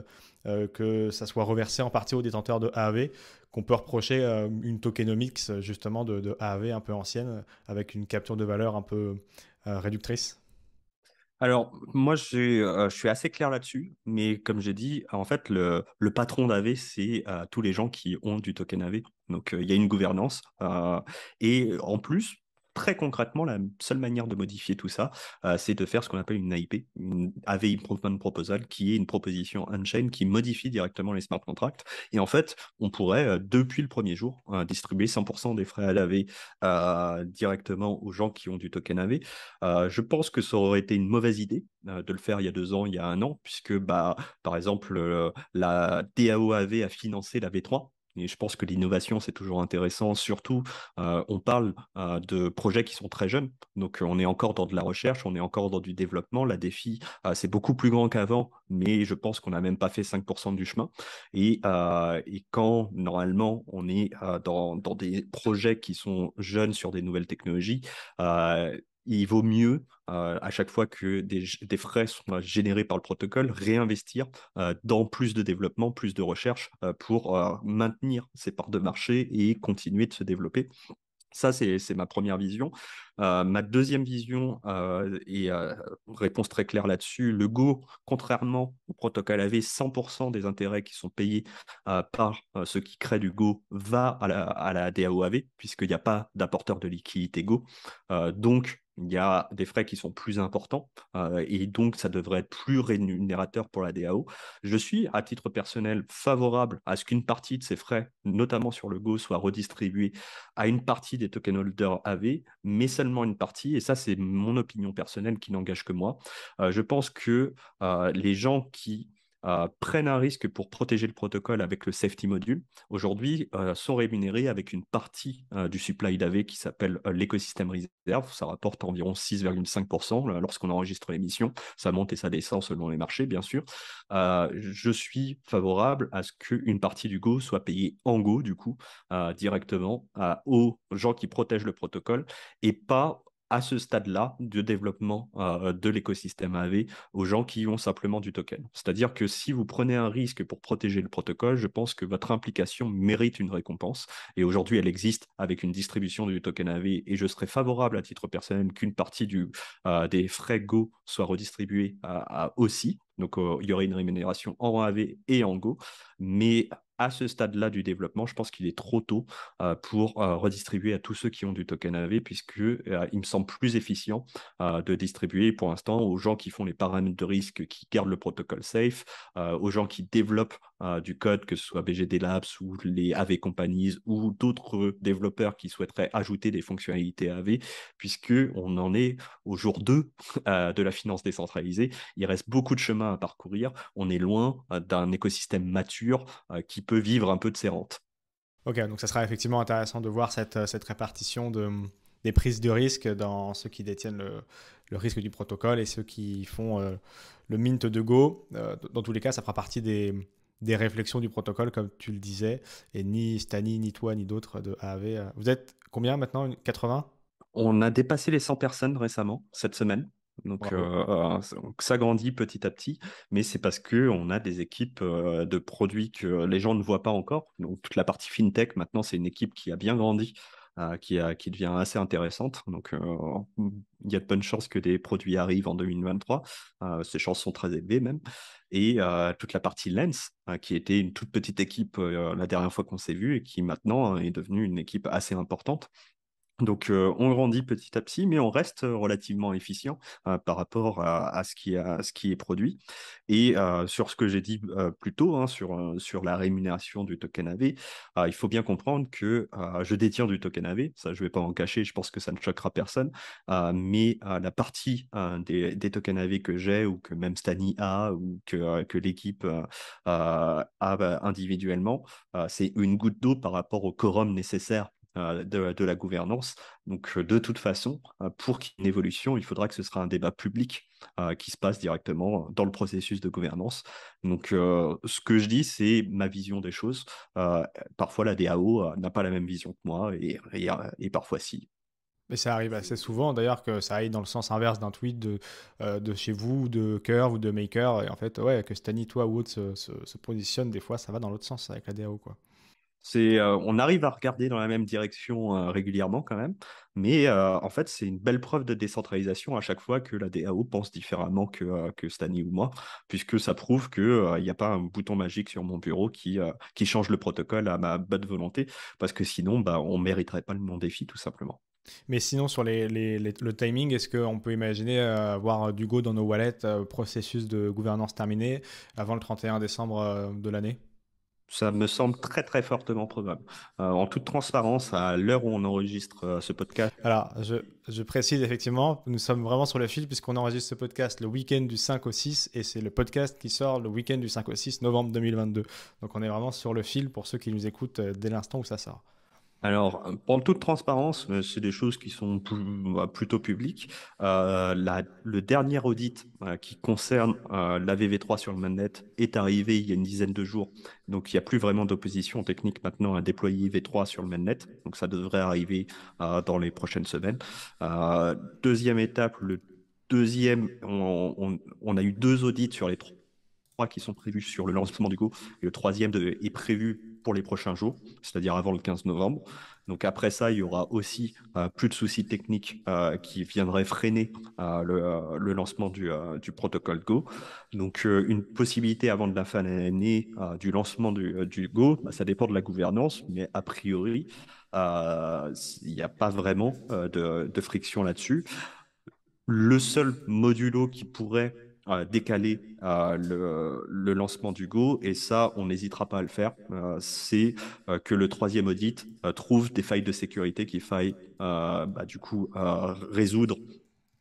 euh, que ça soit reversé en partie aux détenteurs de AAV, qu'on peut reprocher euh, une tokenomics justement de, de, AAV un peu ancienne, avec une capture de valeur un peu euh, réductrice alors, moi, je suis assez clair là-dessus, mais comme j'ai dit, en fait, le, le patron d'AV, c'est tous les gens qui ont du token AV. Donc, il y a une gouvernance. et en plus, très concrètement, la seule manière de modifier tout ça, euh, c'est de faire ce qu'on appelle une AIP, une AV Improvement Proposal, qui est une proposition on-chain qui modifie directement les smart contracts. Et en fait, on pourrait, euh, depuis le premier jour, euh, distribuer 100% des frais à laver directement aux gens qui ont du token AV. je pense que ça aurait été une mauvaise idée de le faire il y a deux ans, il y a un an, puisque, bah, par exemple, la DAO AV a financé la V3, je pense que l'innovation, c'est toujours intéressant. Surtout, euh, on parle euh, de projets qui sont très jeunes. Donc, on est encore dans de la recherche, on est encore dans du développement. La défi, euh, c'est beaucoup plus grand qu'avant, mais je pense qu'on n'a même pas fait 5% du chemin. Et, et, quand, normalement, on est dans, dans, des projets qui sont jeunes sur des nouvelles technologies, il vaut mieux, euh, à chaque fois que des, frais sont générés par le protocole, réinvestir euh, dans plus de développement, plus de recherche euh, pour maintenir ces parts de marché et continuer de se développer. Ça, c'est ma première vision. ma deuxième vision, et réponse très claire là-dessus, le Go, contrairement au protocole AV, 100% des intérêts qui sont payés par ceux qui créent du Go va à la, à la DAO AV, puisqu'il n'y a pas d'apporteur de liquidité Go. donc, il y a des frais qui sont plus importants euh, et donc ça devrait être plus rémunérateur pour la DAO. Je suis, à titre personnel, favorable à ce qu'une partie de ces frais, notamment sur le Go, soit redistribuée à une partie des token holders AV, mais seulement une partie, et ça c'est mon opinion personnelle qui n'engage que moi. Euh, je pense que euh, les gens qui prennent un risque pour protéger le protocole avec le safety module, aujourd'hui sont rémunérés avec une partie du supply d'AV qui s'appelle l'écosystème réserve. Ça rapporte environ 6,5% lorsqu'on enregistre l'émission. Ça monte et ça descend selon les marchés, bien sûr. je suis favorable à ce qu'une partie du Go soit payée en Go, du coup, directement aux gens qui protègent le protocole et pas à ce stade-là de développement euh, de l'écosystème AV aux gens qui ont simplement du token. C'est-à-dire que si vous prenez un risque pour protéger le protocole, je pense que votre implication mérite une récompense. Et aujourd'hui, elle existe avec une distribution du token AV. Et je serais favorable à titre personnel qu'une partie du, euh, des frais Go soit redistribuée aussi. Donc, euh, il y aurait une rémunération en AV et en Go. Mais à ce stade-là du développement, je pense qu'il est trop tôt euh, pour euh, redistribuer à tous ceux qui ont du token AV, puisque euh, il me semble plus efficient de distribuer pour l'instant aux gens qui font les paramètres de risque, qui gardent le protocole safe, aux gens qui développent du code, que ce soit BGD Labs ou les AV Companies ou d'autres développeurs qui souhaiteraient ajouter des fonctionnalités AV, puisque on en est au jour 2 de la finance décentralisée. Il reste beaucoup de chemin à parcourir. On est loin d'un écosystème mature qui peut vivre un peu de ses rentes. Ok, donc ça sera effectivement intéressant de voir cette, cette répartition de, des prises de risque dans ceux qui détiennent le, le risque du protocole et ceux qui font euh, le mint de Go. Euh, dans tous les cas, ça fera partie des, des, réflexions du protocole, comme tu le disais. Et ni Stani, ni toi, ni d'autres de AAV. Euh, vous êtes combien maintenant 80 On a dépassé les 100 personnes récemment, cette semaine. Donc, euh, ça grandit petit à petit, mais c'est parce qu'on a des équipes de produits que les gens ne voient pas encore. Donc, toute la partie fintech, maintenant, c'est une équipe qui a bien grandi, qui, a, qui devient assez intéressante. Donc, il y a de bonnes chances que des produits arrivent en 2023. ces chances sont très élevées même. Et toute la partie Lens, qui était une toute petite équipe la dernière fois qu'on s'est vu et qui maintenant est devenue une équipe assez importante. Donc, euh, on grandit petit à petit, mais on reste relativement efficient euh, par rapport à, ce qui est produit. Et euh, sur ce que j'ai dit plus tôt, hein, sur, la rémunération du token AV, il faut bien comprendre que je détiens du token AV. Ça, je ne vais pas en cacher, je pense que ça ne choquera personne. mais la partie des, tokens AV que j'ai, ou que même Stani a, ou que, que l'équipe a individuellement, c'est une goutte d'eau par rapport au quorum nécessaire euh, de, la gouvernance. Donc, euh, de toute façon, euh, pour qu'il y ait une évolution, il faudra que ce sera un débat public qui se passe directement dans le processus de gouvernance. Donc, ce que je dis, c'est ma vision des choses. parfois, la DAO n'a pas la même vision que moi et, parfois si. Mais ça arrive assez souvent, d'ailleurs, que ça aille dans le sens inverse d'un tweet de, de chez vous, de Curve ou de Maker. Et en fait, ouais, que Stani, toi ou autre se, se, se positionne, des fois, ça va dans l'autre sens avec la DAO. Quoi. Euh, on arrive à regarder dans la même direction euh, régulièrement quand même, mais euh, en fait, c'est une belle preuve de décentralisation à chaque fois que la DAO pense différemment que, que ou moi, puisque ça prouve qu'il n'y a pas un bouton magique sur mon bureau qui, change le protocole à ma bonne volonté, parce que sinon, bah, on ne mériterait pas mon défi tout simplement. Mais sinon, sur le timing, est-ce qu'on peut imaginer avoir du Go dans nos wallets, processus de gouvernance terminé, avant le 31 décembre de l'année? Ça me semble très très fortement probable. Euh, en toute transparence, à l'heure où on enregistre euh, ce podcast. Alors, je, je, précise effectivement, nous sommes vraiment sur le fil puisqu'on enregistre ce podcast le week-end du 5 au 6 et c'est le podcast qui sort le week-end du 5 au 6 novembre 2022. Donc on est vraiment sur le fil pour ceux qui nous écoutent euh, dès l'instant où ça sort. Alors, pour toute transparence, euh, c'est des choses qui sont bah, plutôt publiques. Euh, le dernier audit euh, qui concerne la VV3 sur le mainnet est arrivé il y a une dizaine de jours. Donc, il n'y a plus vraiment d'opposition technique maintenant à déployer V3 sur le mainnet. Donc, ça devrait arriver dans les prochaines semaines. deuxième étape, le deuxième, on, on, a eu deux audits sur les trois qui sont prévus sur le lancement du Go. Et le troisième est prévu pour les prochains jours, c'est-à-dire avant le 15 novembre. Donc après ça, il y aura aussi euh, plus de soucis techniques euh, qui viendraient freiner euh, le, lancement du, du, protocole Go. Donc une possibilité avant de la fin de l'année du lancement du, du Go, bah, ça dépend de la gouvernance, mais a priori, il n'y a pas vraiment de, de friction là-dessus. Le seul modulo qui pourrait décaler le, le, lancement du Go, et ça, on n'hésitera pas à le faire, euh, c'est euh, que le troisième audit euh, trouve des failles de sécurité qu'il faille bah, du coup résoudre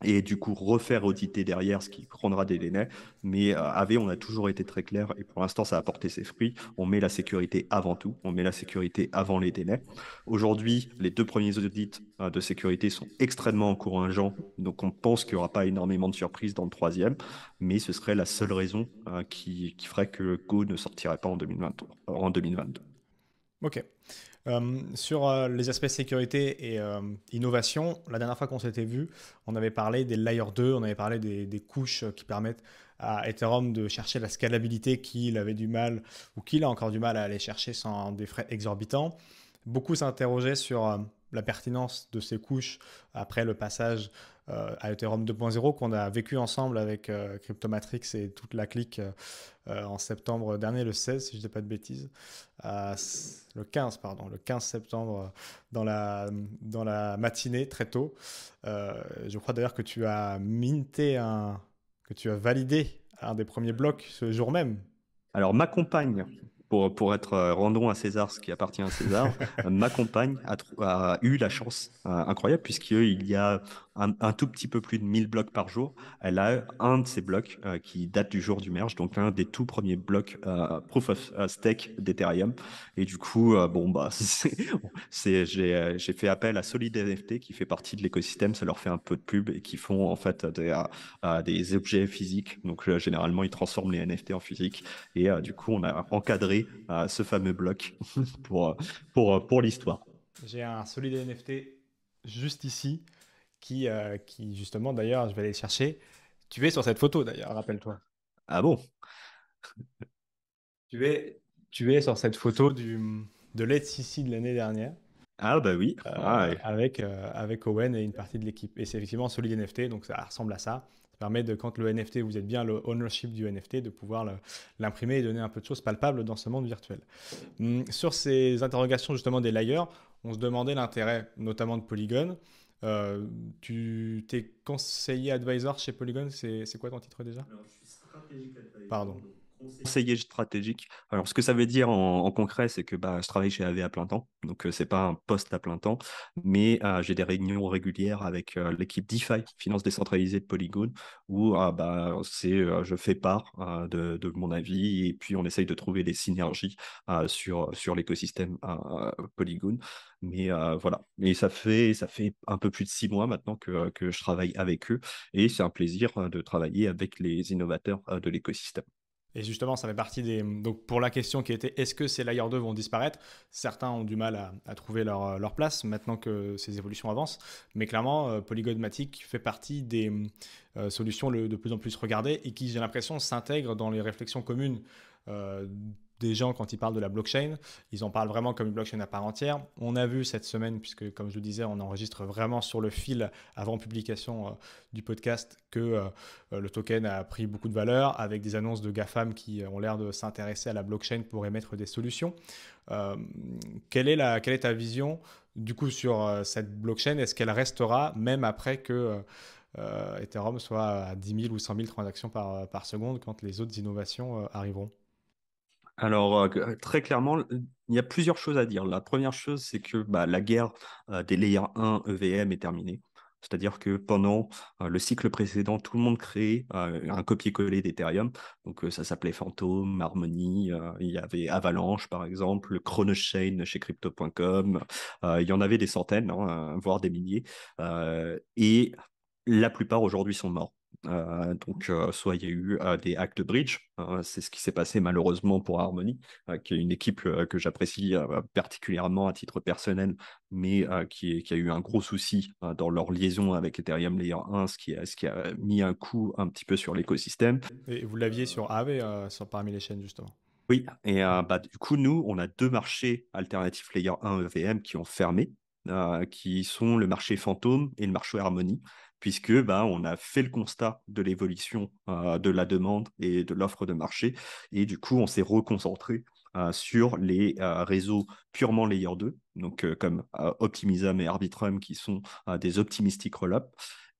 et du coup refaire auditer derrière, ce qui prendra des délais. Mais euh, AV, on a toujours été très clair et pour l'instant, ça a porté ses fruits. On met la sécurité avant tout, on met la sécurité avant les délais. Aujourd'hui, les deux premiers audits euh, de sécurité sont extrêmement encourageants, donc on pense qu'il n'y aura pas énormément de surprises dans le troisième, mais ce serait la seule raison euh, qui, ferait que Go ne sortirait pas en, 2023, en 2022. Ok. Euh, sur euh, les aspects sécurité et euh, innovation, la dernière fois qu'on s'était vu, on avait parlé des layer 2, on avait parlé des, couches qui permettent à Ethereum de chercher la scalabilité qu'il avait du mal ou qu'il a encore du mal à aller chercher sans des frais exorbitants. Beaucoup s'interrogeaient sur la pertinence de ces couches après le passage euh, à Ethereum 2.0 qu'on a vécu ensemble avec euh, Cryptomatrix et toute la clique euh, en septembre dernier, le 16 si je ne dis pas de bêtises, le 15 pardon, le 15 septembre dans la, dans la matinée très tôt. je crois d'ailleurs que tu as minté un, que tu as validé un des premiers blocs ce jour même. Alors ma compagne pour, pour être euh, rendons à César ce qui appartient à César, ma compagne a, a, eu la chance euh, incroyable puisqu'il y a un, tout petit peu plus de 1000 blocs par jour. Elle a un de ces blocs euh, qui date du jour du merge, donc l'un des tout premiers blocs proof of stake d'Ethereum. Et du coup, bon, bah, c'est, j'ai, fait appel à Solid NFT qui fait partie de l'écosystème. Ça leur fait un peu de pub et qui font en fait des, objets physiques. Donc généralement, ils transforment les NFT en physique. Et du coup, on a encadré ce fameux bloc pour, pour, pour l'histoire. J'ai un Solid NFT juste ici qui, euh, qui justement, d'ailleurs, je vais aller le chercher. Tu es sur cette photo, d'ailleurs, rappelle-toi. Ah bon? Tu es, tu es sur cette photo du, de l'ETCC de l'année dernière. Ah bah oui, euh, ah avec, euh, avec Owen et une partie de l'équipe. Et c'est effectivement Solid NFT, donc ça ressemble à ça. Ça permet de, quand le NFT, vous êtes bien le ownership du NFT, de pouvoir l'imprimer et donner un peu de choses palpables dans ce monde virtuel. Hum, sur ces interrogations justement des layers, on se demandait l'intérêt notamment de Polygon. Euh, tu t'es conseiller advisor chez Polygon, c'est quoi ton titre déjà? Alors, je suis Pardon conseiller stratégique. Alors, ce que ça veut dire en, concret, c'est que bah, je travaille chez AV à plein temps, donc euh, c'est pas un poste à plein temps, mais euh, j'ai des réunions régulières avec l'équipe DeFi, finance décentralisée de Polygon, où bah, c'est, je fais part de, de, mon avis et puis on essaye de trouver des synergies sur, sur l'écosystème Polygon. Mais voilà, et ça fait, ça fait un peu plus de six mois maintenant que, que je travaille avec eux et c'est un plaisir de travailler avec les innovateurs de l'écosystème. Et justement, ça fait partie des. Donc, pour la question qui était est-ce que ces layer 2 vont disparaître? Certains ont du mal à, trouver leur, leur, place maintenant que ces évolutions avancent. Mais clairement, euh, Polygonmatic fait partie des euh, solutions de plus en plus regardées et qui, j'ai l'impression, s'intègrent dans les réflexions communes euh, des gens quand ils parlent de la blockchain. Ils en parlent vraiment comme une blockchain à part entière. On a vu cette semaine, puisque comme je le disais, on enregistre vraiment sur le fil avant publication euh, du podcast que euh, euh, le token a pris beaucoup de valeur avec des annonces de GAFAM qui ont l'air de s'intéresser à la blockchain pour émettre des solutions. quelle, est ta vision du coup sur cette blockchain? Est-ce qu'elle restera même après que Ethereum soit à 10 000 ou 100 000 transactions par seconde quand les autres innovations arriveront? Alors, euh, très clairement, il y a plusieurs choses à dire. La première chose, c'est que bah, la guerre euh, des layers 1 EVM est terminée. C'est-à-dire que pendant euh, le cycle précédent, tout le monde créait un copier-coller d'Ethereum. Donc ça s'appelait Phantom, Harmony, il y avait Avalanche par exemple, Chronochain chez crypto.com. il y en avait des centaines, hein, voire des milliers. et la plupart aujourd'hui sont morts. Euh, donc, euh, soit il y a eu euh, des actes de bridge, hein, c'est ce qui s'est passé malheureusement pour Harmony, qui est une équipe que j'apprécie particulièrement à titre personnel, mais qui, qui, a eu un gros souci dans leur liaison avec Ethereum Layer 1, ce qui, a, ce qui a mis un coup un petit peu sur l'écosystème. Et vous l'aviez sur AV, sur, parmi les chaînes justement Oui, et bah, du coup, nous, on a deux marchés alternatifs Layer 1 EVM qui ont fermé, qui sont le marché fantôme et le marché Harmony puisque bah, on a fait le constat de l'évolution euh, de la demande et de l'offre de marché, et du coup, on s'est reconcentré sur les réseaux purement layer 2, donc comme Optimism et Arbitrum qui sont des optimistic roll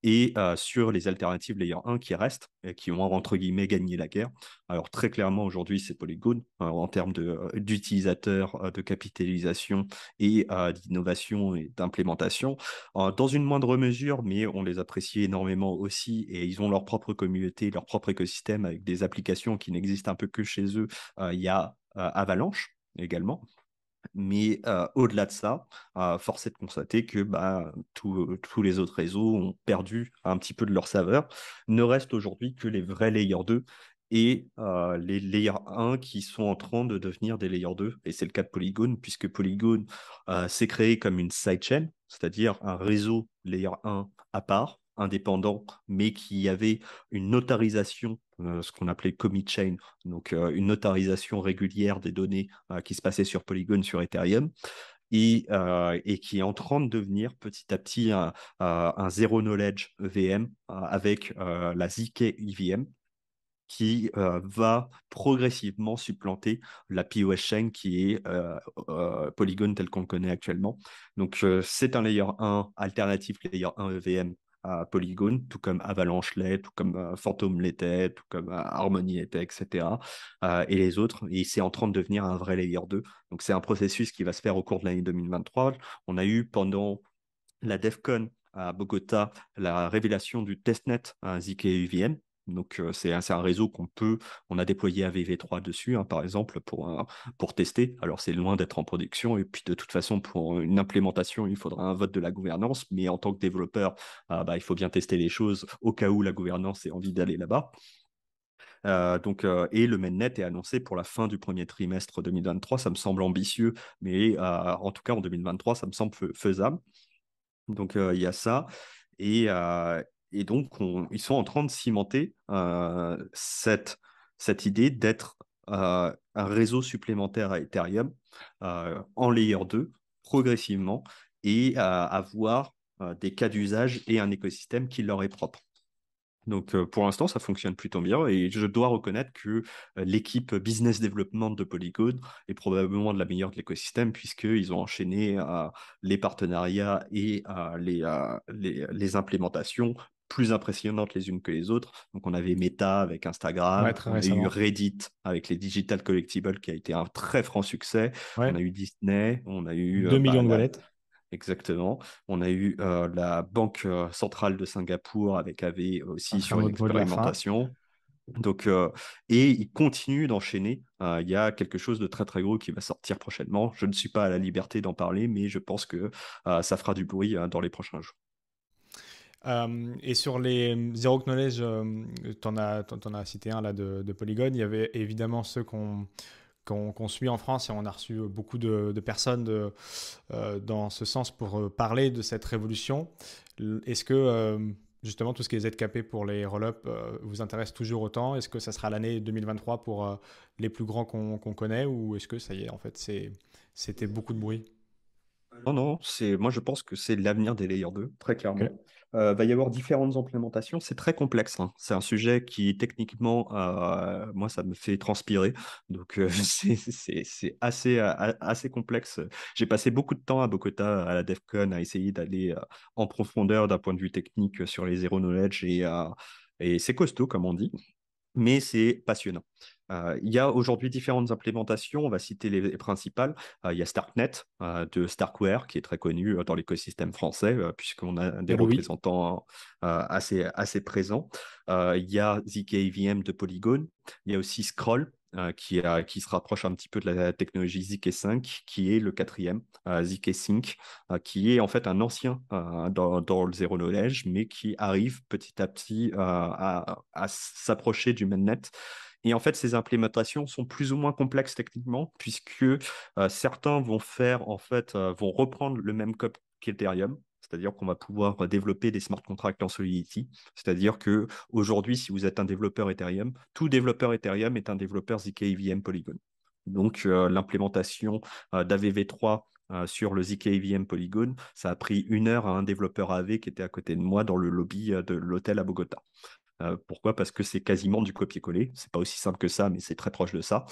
et sur les alternatives layer 1 qui restent et qui ont entre guillemets gagné la guerre. Alors très clairement aujourd'hui c'est Polygon en termes d'utilisateurs, de, capitalisation et d'innovation et d'implémentation. dans une moindre mesure, mais on les apprécie énormément aussi et ils ont leur propre communauté, leur propre écosystème avec des applications qui n'existent un peu que chez eux. Il y a Avalanche également, mais au-delà de ça, force est de constater que bah, tous les autres réseaux ont perdu un petit peu de leur saveur. Ne reste aujourd'hui que les vrais Layer 2 et les Layer 1 qui sont en train de devenir des Layer 2. Et c'est le cas de Polygon, puisque Polygon s'est créé comme une sidechain, c'est-à-dire un réseau Layer 1 à part, indépendant, mais qui avait une notarisation, ce qu'on appelait commit chain, donc euh, une notarisation régulière des données euh, qui se passaient sur Polygon, sur Ethereum. Et, et, qui est en train de devenir petit à petit un, un zero knowledge EVM avec la ZK EVM qui va progressivement supplanter la POS chain qui est Polygon tel qu'on le connaît actuellement. Donc c'est un layer 1 alternatif layer 1 EVM à Polygon, tout comme Avalanche l'est, tout comme euh, Phantom l'était, tout comme euh, Harmony l'était, etc. Euh, et les autres. Et c'est en train de devenir un vrai layer 2. Donc c'est un processus qui va se faire au cours de l'année 2023. On a eu pendant la DEFCON à Bogota la révélation du testnet ZK UVM, donc, c'est un, réseau qu'on peut, on a déployé AVV3 dessus, hein, par exemple, pour, pour tester. Alors, c'est loin d'être en production. Et puis, de toute façon, pour une implémentation, il faudra un vote de la gouvernance. Mais en tant que développeur, ah, bah, il faut bien tester les choses au cas où la gouvernance ait envie d'aller là-bas. donc, et le mainnet est annoncé pour la fin du premier trimestre 2023. Ça me semble ambitieux, mais en tout cas en 2023, ça me semble faisable. Donc, il y a ça. Et, et donc, ils sont en train de cimenter euh, cette, cette idée d'être euh, un réseau supplémentaire à Ethereum euh, en layer 2 progressivement et avoir des cas d'usage et un écosystème qui leur est propre. Donc pour l'instant, ça fonctionne plutôt bien et je dois reconnaître que l'équipe business development de Polygon est probablement de la meilleure de l'écosystème puisqu'ils ont enchaîné les partenariats et les, les, implémentations plus impressionnantes les unes que les autres. Donc, on avait Meta avec Instagram, on a eu Reddit avec les Digital Collectibles qui a été un très franc succès. On a eu Disney, on a eu 2 euh, millions bah, de wallets. Exactement. On a eu euh, la Banque euh, centrale de Singapour avec AV aussi sur une expérimentation. Donc, et il continue d'enchaîner. il y a quelque chose de très très gros qui va sortir prochainement. Je ne suis pas à la liberté d'en parler, mais je pense que ça fera du bruit dans les prochains jours. Euh, et sur les euh, Zero Knowledge, euh, tu en, as cité un là de, Polygon. Il y avait évidemment ceux qu'on qu'on suit en France et on a reçu beaucoup de, personnes de, dans ce sens pour parler de cette révolution. Est-ce que justement tout ce qui est ZKP pour les roll-up vous intéresse toujours autant? Est-ce que ça sera l'année 2023 pour les plus grands qu'on connaît ou est-ce que ça y est, en fait, c'était beaucoup de bruit? Non, non, c'est moi je pense que c'est l'avenir des layers 2, très clairement. Il euh, va y avoir différentes implémentations, c'est très complexe. Hein. C'est un sujet qui techniquement, euh, moi ça me fait transpirer, donc euh, c'est assez, assez complexe. J'ai passé beaucoup de temps à Bogota, à la DEFCON, à essayer d'aller en profondeur d'un point de vue technique sur les zero knowledge et, et c'est costaud comme on dit mais c'est passionnant. Euh, il y a aujourd'hui différentes implémentations, on va citer les, principales. Euh, il y a Starknet euh, de Starkware qui est très connu dans l'écosystème français puisqu'on a des représentants assez, assez présents. il y a ZKVM de Polygon. Il y a aussi Scroll euh, qui, qui, se rapproche un petit peu de la technologie ZK5, qui est le quatrième, euh, ZK-Sync, euh, qui est en fait un ancien dans, le zéro knowledge, mais qui arrive petit à petit à, s'approcher du mainnet. Et en fait, ces implémentations sont plus ou moins complexes techniquement, puisque certains vont faire, en fait, vont reprendre le même code qu'Ethereum, c'est-à-dire qu'on va pouvoir développer des smart contracts en Solidity. C'est-à-dire que aujourd'hui, si vous êtes un développeur Ethereum, tout développeur Ethereum est un développeur ZK EVM Polygon. Donc euh, l'implémentation euh, d'AVV3 euh, sur le ZK EVM Polygon, ça a pris une heure à un développeur AV qui était à côté de moi dans le lobby de l'hôtel à Bogota. Pourquoi? Parce que c'est quasiment du copier-coller. C'est pas aussi simple que ça, mais c'est très proche de ça.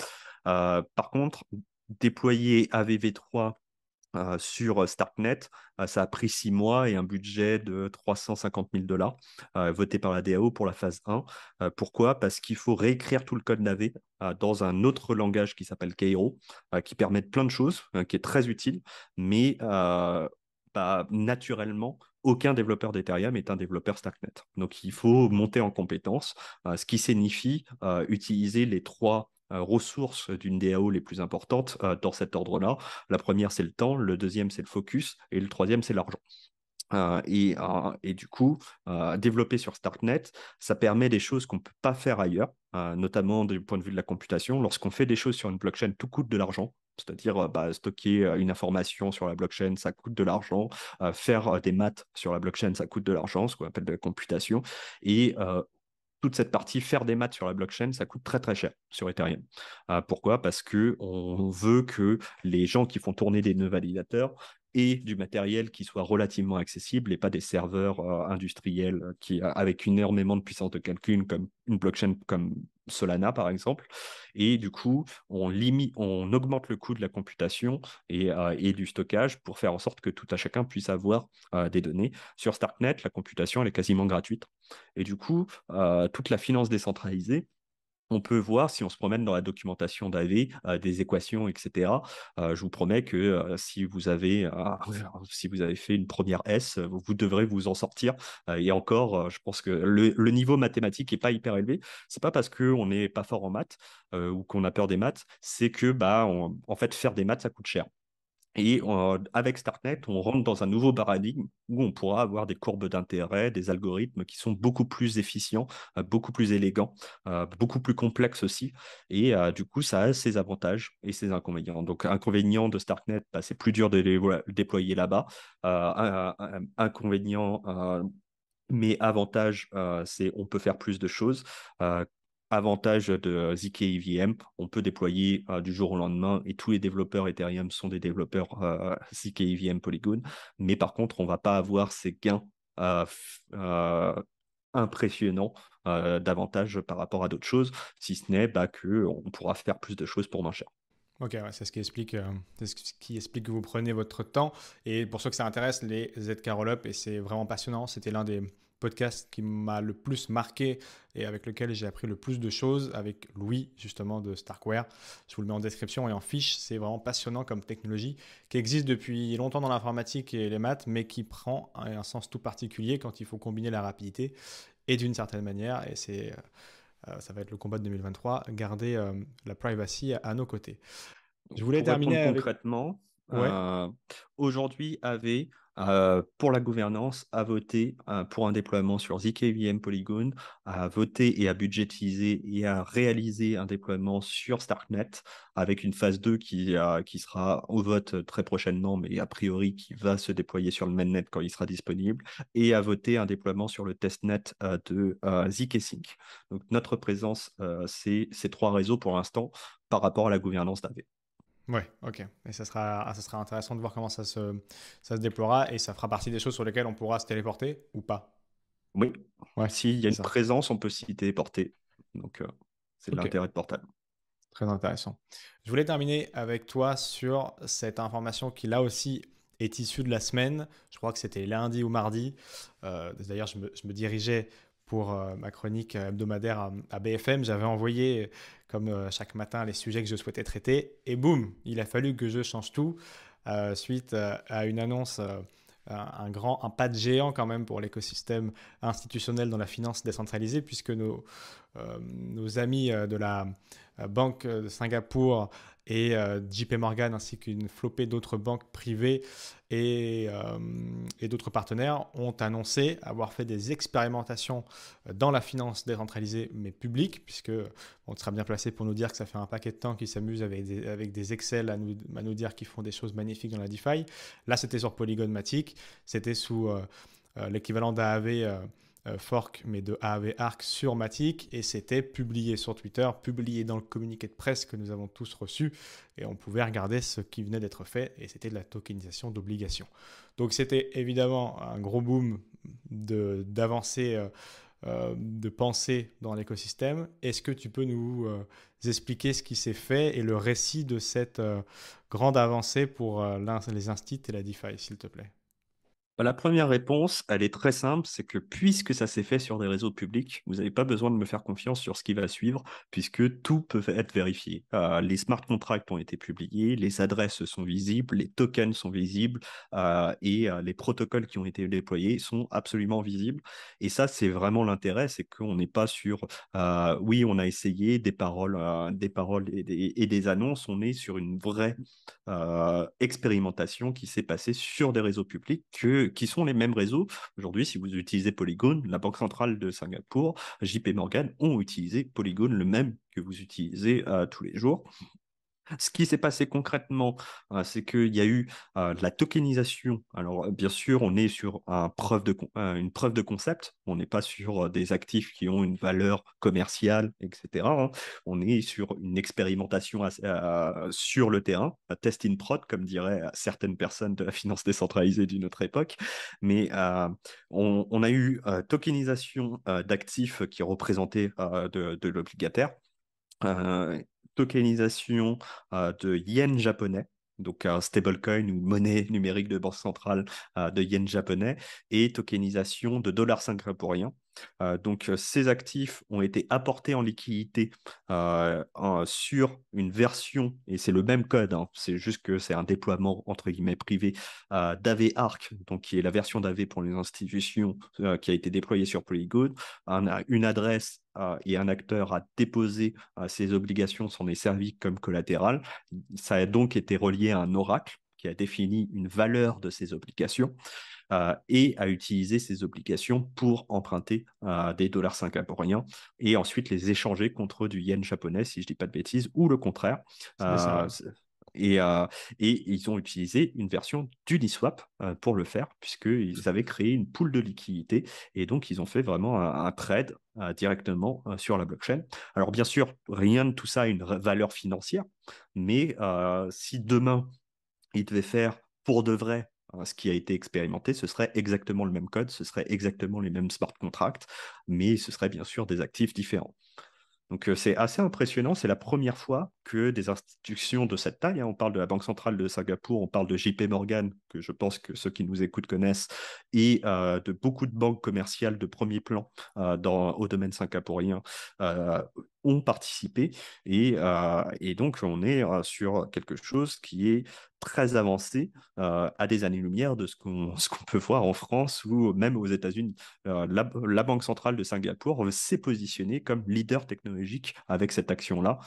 par contre, déployer AVV3 euh, sur Starknet, euh, ça a pris six mois et un budget de 350 000 dollars euh, voté par la DAO pour la phase 1. pourquoi? Parce qu'il faut réécrire tout le code navé dans un autre langage qui s'appelle Cairo, qui permet plein de choses, qui est très utile, mais bah, naturellement, aucun développeur d'Ethereum est un développeur Starknet. Donc il faut monter en compétences, ce qui signifie utiliser les trois euh, ressources d'une DAO les plus importantes euh, dans cet ordre-là. La première, c'est le temps, le deuxième, c'est le focus, et le troisième, c'est l'argent. Et, du coup, développer sur Starknet, ça permet des choses qu'on ne peut pas faire ailleurs, notamment du point de vue de la computation. Lorsqu'on fait des choses sur une blockchain, tout coûte de l'argent. C'est-à-dire bah, stocker une information sur la blockchain, ça coûte de l'argent. faire des maths sur la blockchain, ça coûte de l'argent, ce qu'on appelle de la computation. Et toute cette partie faire des maths sur la blockchain, ça coûte très très cher sur Ethereum. Pourquoi? Parce que on veut que les gens qui font tourner des nœuds validateurs aient du matériel qui soit relativement accessible et pas des serveurs euh, industriels qui avec énormément de puissance de calcul comme une blockchain comme Solana par exemple. Et du coup, on, limite, on augmente le coût de la computation et, euh, et, du stockage pour faire en sorte que tout à chacun puisse avoir des données. Sur Starknet, la computation est quasiment gratuite. Et du coup, euh, toute la finance décentralisée, on peut voir si on se promène dans la documentation d'AV euh, des équations, etc. Euh, je vous promets que si, vous avez, si vous avez fait une première S, vous, devrez vous en sortir. et encore, je pense que le, niveau mathématique n'est pas hyper élevé. C'est pas parce qu'on n'est pas fort en maths ou qu'on a peur des maths, c'est que bah, fait, faire des maths, ça coûte cher. Et avec Starknet, on rentre dans un nouveau paradigme où on pourra avoir des courbes d'intérêt, des algorithmes qui sont beaucoup plus efficients, euh, beaucoup plus élégants, euh, beaucoup plus complexes aussi. Et euh, du coup, ça a ses avantages et ses inconvénients. Donc, inconvénient de Starknet, bah, c'est plus dur de les déployer là-bas. inconvénient, mais avantage, c'est on peut faire plus de choses avantage de ZK EVM, on peut déployer euh, du jour au lendemain et tous les développeurs Ethereum sont des développeurs euh, ZK Polygon. Mais par contre, on ne va pas avoir ces gains euh, impressionnants davantage par rapport à d'autres choses, si ce n'est bah, qu'on pourra faire plus de choses pour moins cher. Ok, c'est ce qui explique, ce qui explique que vous prenez votre temps. Et pour ceux que ça intéresse, les ZK Rollup, et c'est vraiment passionnant. C'était l'un des podcast qui m'a le plus marqué et avec lequel j'ai appris le plus de choses avec Louis justement de Starkware. Je vous le mets en description et en fiche. C'est vraiment passionnant comme technologie qui existe depuis longtemps dans l'informatique et les maths, mais qui prend un sens tout particulier quand il faut combiner la rapidité et d'une certaine manière. Et c'est euh, euh, ça va être le combat de 2023, garder euh, la privacy à, nos côtés. Je voulais terminer concrètement. Aujourd'hui, avait euh, pour la gouvernance, à voter euh, pour un déploiement sur ZKVM Polygon, à voter et à budgétiser et à réaliser un déploiement sur Starknet avec une phase 2 qui, euh, qui sera au vote très prochainement, mais a priori qui va se déployer sur le mainnet quand il sera disponible, et à voter un déploiement sur le testnet de ZK-Sync. Donc notre présence, c'est ces trois réseaux pour l'instant par rapport à la gouvernance d'AV. Oui, ok. Et ça sera, ah, ça sera intéressant de voir comment ça se, ça se déploiera et ça fera partie des choses sur lesquelles on pourra se téléporter ou pas. Oui. Ouais, S'il y a une présence, on peut s'y téléporter. Donc, euh, c'est de l'intérêt de Portal. Très intéressant. Je voulais terminer avec toi sur cette information qui, là aussi, est issue de la semaine. Je crois que c'était lundi ou mardi. Euh, d'ailleurs, je me, je me, dirigeais pour euh, ma chronique hebdomadaire à, BFM. J'avais envoyé, comme euh, chaque matin, les sujets que je souhaitais traiter. Et boum, il a fallu que je change tout euh, suite à une annonce, un, grand, un pas de géant quand même pour l'écosystème institutionnel dans la finance décentralisée, puisque nos, nos amis de la Banque de Singapour et euh, JP Morgan ainsi qu'une flopée d'autres banques privées et, euh, et d'autres partenaires ont annoncé avoir fait des expérimentations dans la finance décentralisée mais publique, puisque on sera bien placé pour nous dire que ça fait un paquet de temps qu'ils s'amusent avec des, Excel à nous, dire qu'ils font des choses magnifiques dans la DeFi. Là, c'était sur Polygon Matic, c'était sous euh, l'équivalent d'AAV euh, fork, mais de AAV Arc sur Matic, et c'était publié sur Twitter, publié dans le communiqué de presse que nous avons tous reçu, et on pouvait regarder ce qui venait d'être fait, et c'était de la tokenisation d'obligations. Donc c'était évidemment un gros boom d'avancée euh, de pensée dans l'écosystème. Est-ce que tu peux nous expliquer ce qui s'est fait et le récit de cette grande avancée pour les instits et la DeFi, s'il te plaît? Bah, la première réponse, elle est très simple, c'est que puisque ça s'est fait sur des réseaux publics, vous n'avez pas besoin de me faire confiance sur ce qui va suivre, puisque tout peut être vérifié. Euh, les smart contracts ont été publiés, les adresses sont visibles, les tokens sont visibles, euh, et euh, les protocoles qui ont été déployés sont absolument visibles. Et ça, c'est vraiment l'intérêt, c'est qu'on n'est pas sur, oui, on a essayé des paroles, des paroles et des, et des, annonces, on est sur une vraie expérimentation qui s'est passée sur des réseaux publics que qui sont les mêmes réseaux. Aujourd'hui, si vous utilisez Polygon, la Banque centrale de Singapour, JP Morgan ont utilisé Polygon, le même que vous utilisez euh, tous les jours. Ce qui s'est passé concrètement, euh, c'est qu'il y a eu euh, de la tokenisation. Alors, bien sûr, on est sur de, une preuve de concept. On n'est pas sur des actifs qui ont une valeur commerciale, etc. Hein. On est sur une expérimentation sur le terrain, test in prod, comme diraient certaines personnes de la finance décentralisée d'une autre époque. Mais euh, on, a eu tokenisation d'actifs qui représentaient de l'obligataire tokenisation euh, de yen japonais donc un stablecoin ou monnaie numérique de banque centrale euh, de yen japonais, et tokenisation de dollars singapouriens. Euh, donc ces actifs ont été apportés en liquidité sur une version, et c'est le même code, hein, c'est juste que c'est un déploiement entre guillemets privé d'AV Arc, donc qui est la version d'AV pour les institutions qui a été déployée sur Polygon, une adresse et un acteur a déposé ses obligations s'en est servi comme collatéral. Ça a donc été relié à un oracle qui a défini une valeur de ces obligations euh, et a utilisé ces obligations pour emprunter euh, des dollars singapouriens et ensuite les échanger contre du yen japonais, si je ne dis pas de bêtises, ou le contraire. Euh, et, ils ont utilisé une version d'Uniswap euh, pour le faire, puisqu'ils avaient créé une poule de liquidité. Et donc, ils ont fait vraiment un, trade euh, directement sur la blockchain. Alors, bien sûr, rien de tout ça a une valeur financière, mais si demain, ils devaient faire pour de vrai ce qui a été expérimenté, ce serait exactement le même code, ce serait exactement les mêmes smart contracts, mais ce serait bien sûr des actifs différents. Donc c'est assez impressionnant, c'est la première fois que des institutions de cette taille, hein, on parle de la Banque centrale de Singapour, on parle de JP Morgan, que je pense que ceux qui nous écoutent connaissent, et de beaucoup de banques commerciales de premier plan dans, au domaine singapourien, ont participé. Et, euh, et donc, on est euh, sur quelque chose qui est très avancé euh, à des années-lumière de ce qu'on peut voir en France ou même aux États-Unis. La, la, Banque centrale de Singapour s'est positionnée comme leader technologique avec cette action-là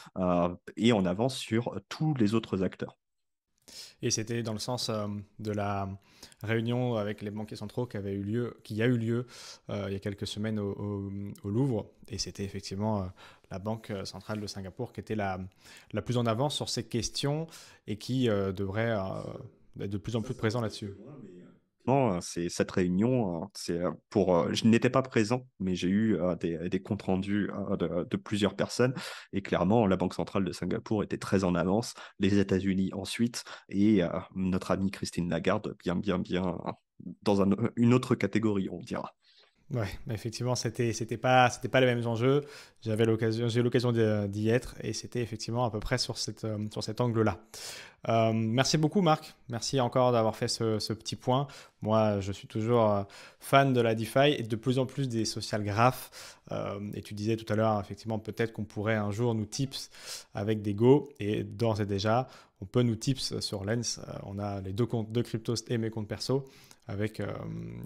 et en avance sur tous les autres acteurs. Et c'était dans le sens de la réunion avec les banquiers centraux qui, eu lieu, qui a eu lieu il y a quelques semaines au, Louvre. Et c'était effectivement la Banque euh, centrale de Singapour qui était la, la plus en avance sur ces questions et qui euh, devrait euh, être de plus en plus présent là-dessus. C'est cette réunion, c'est pour. je n'étais pas présent, mais j'ai eu des, comptes rendus de, de, plusieurs personnes. Et clairement, la Banque centrale de Singapour était très en avance, les États-Unis ensuite, et notre amie Christine Lagarde, bien, bien, bien dans une autre catégorie, on dira. Ouais, effectivement, c'était c'était pas c'était pas les mêmes enjeux. J'avais l'occasion j'ai eu l'occasion d'y être et c'était effectivement à peu près sur euh, cet angle-là. Euh, merci beaucoup Marc. Merci encore d'avoir fait ce, petit point. Moi, je suis toujours euh, fan de la DeFi et de plus en plus des social graphes. et tu disais tout à l'heure, effectivement, peut-être qu'on pourrait un jour nous tips avec des Go et d'ores et déjà, on peut nous tips sur Lens. on a les deux comptes de Cryptos et mes comptes perso avec, euh,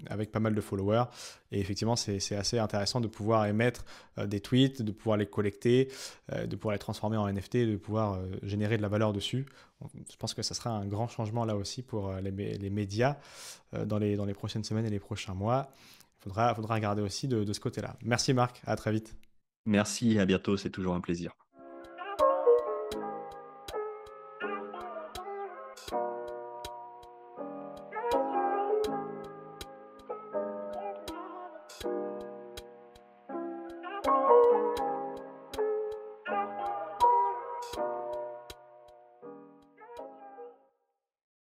avec pas mal de followers. Et effectivement, c'est assez intéressant de pouvoir émettre euh, des tweets, de pouvoir les collecter, euh, de pouvoir les transformer en NFT, de pouvoir générer de la valeur dessus. Je pense que ça sera un grand changement là aussi pour les, les médias dans, les, dans les prochaines semaines et les prochains mois. Il faudra, faudra regarder aussi de, de ce côté-là. Merci Marc, à très vite. Merci, à bientôt, c'est toujours un plaisir.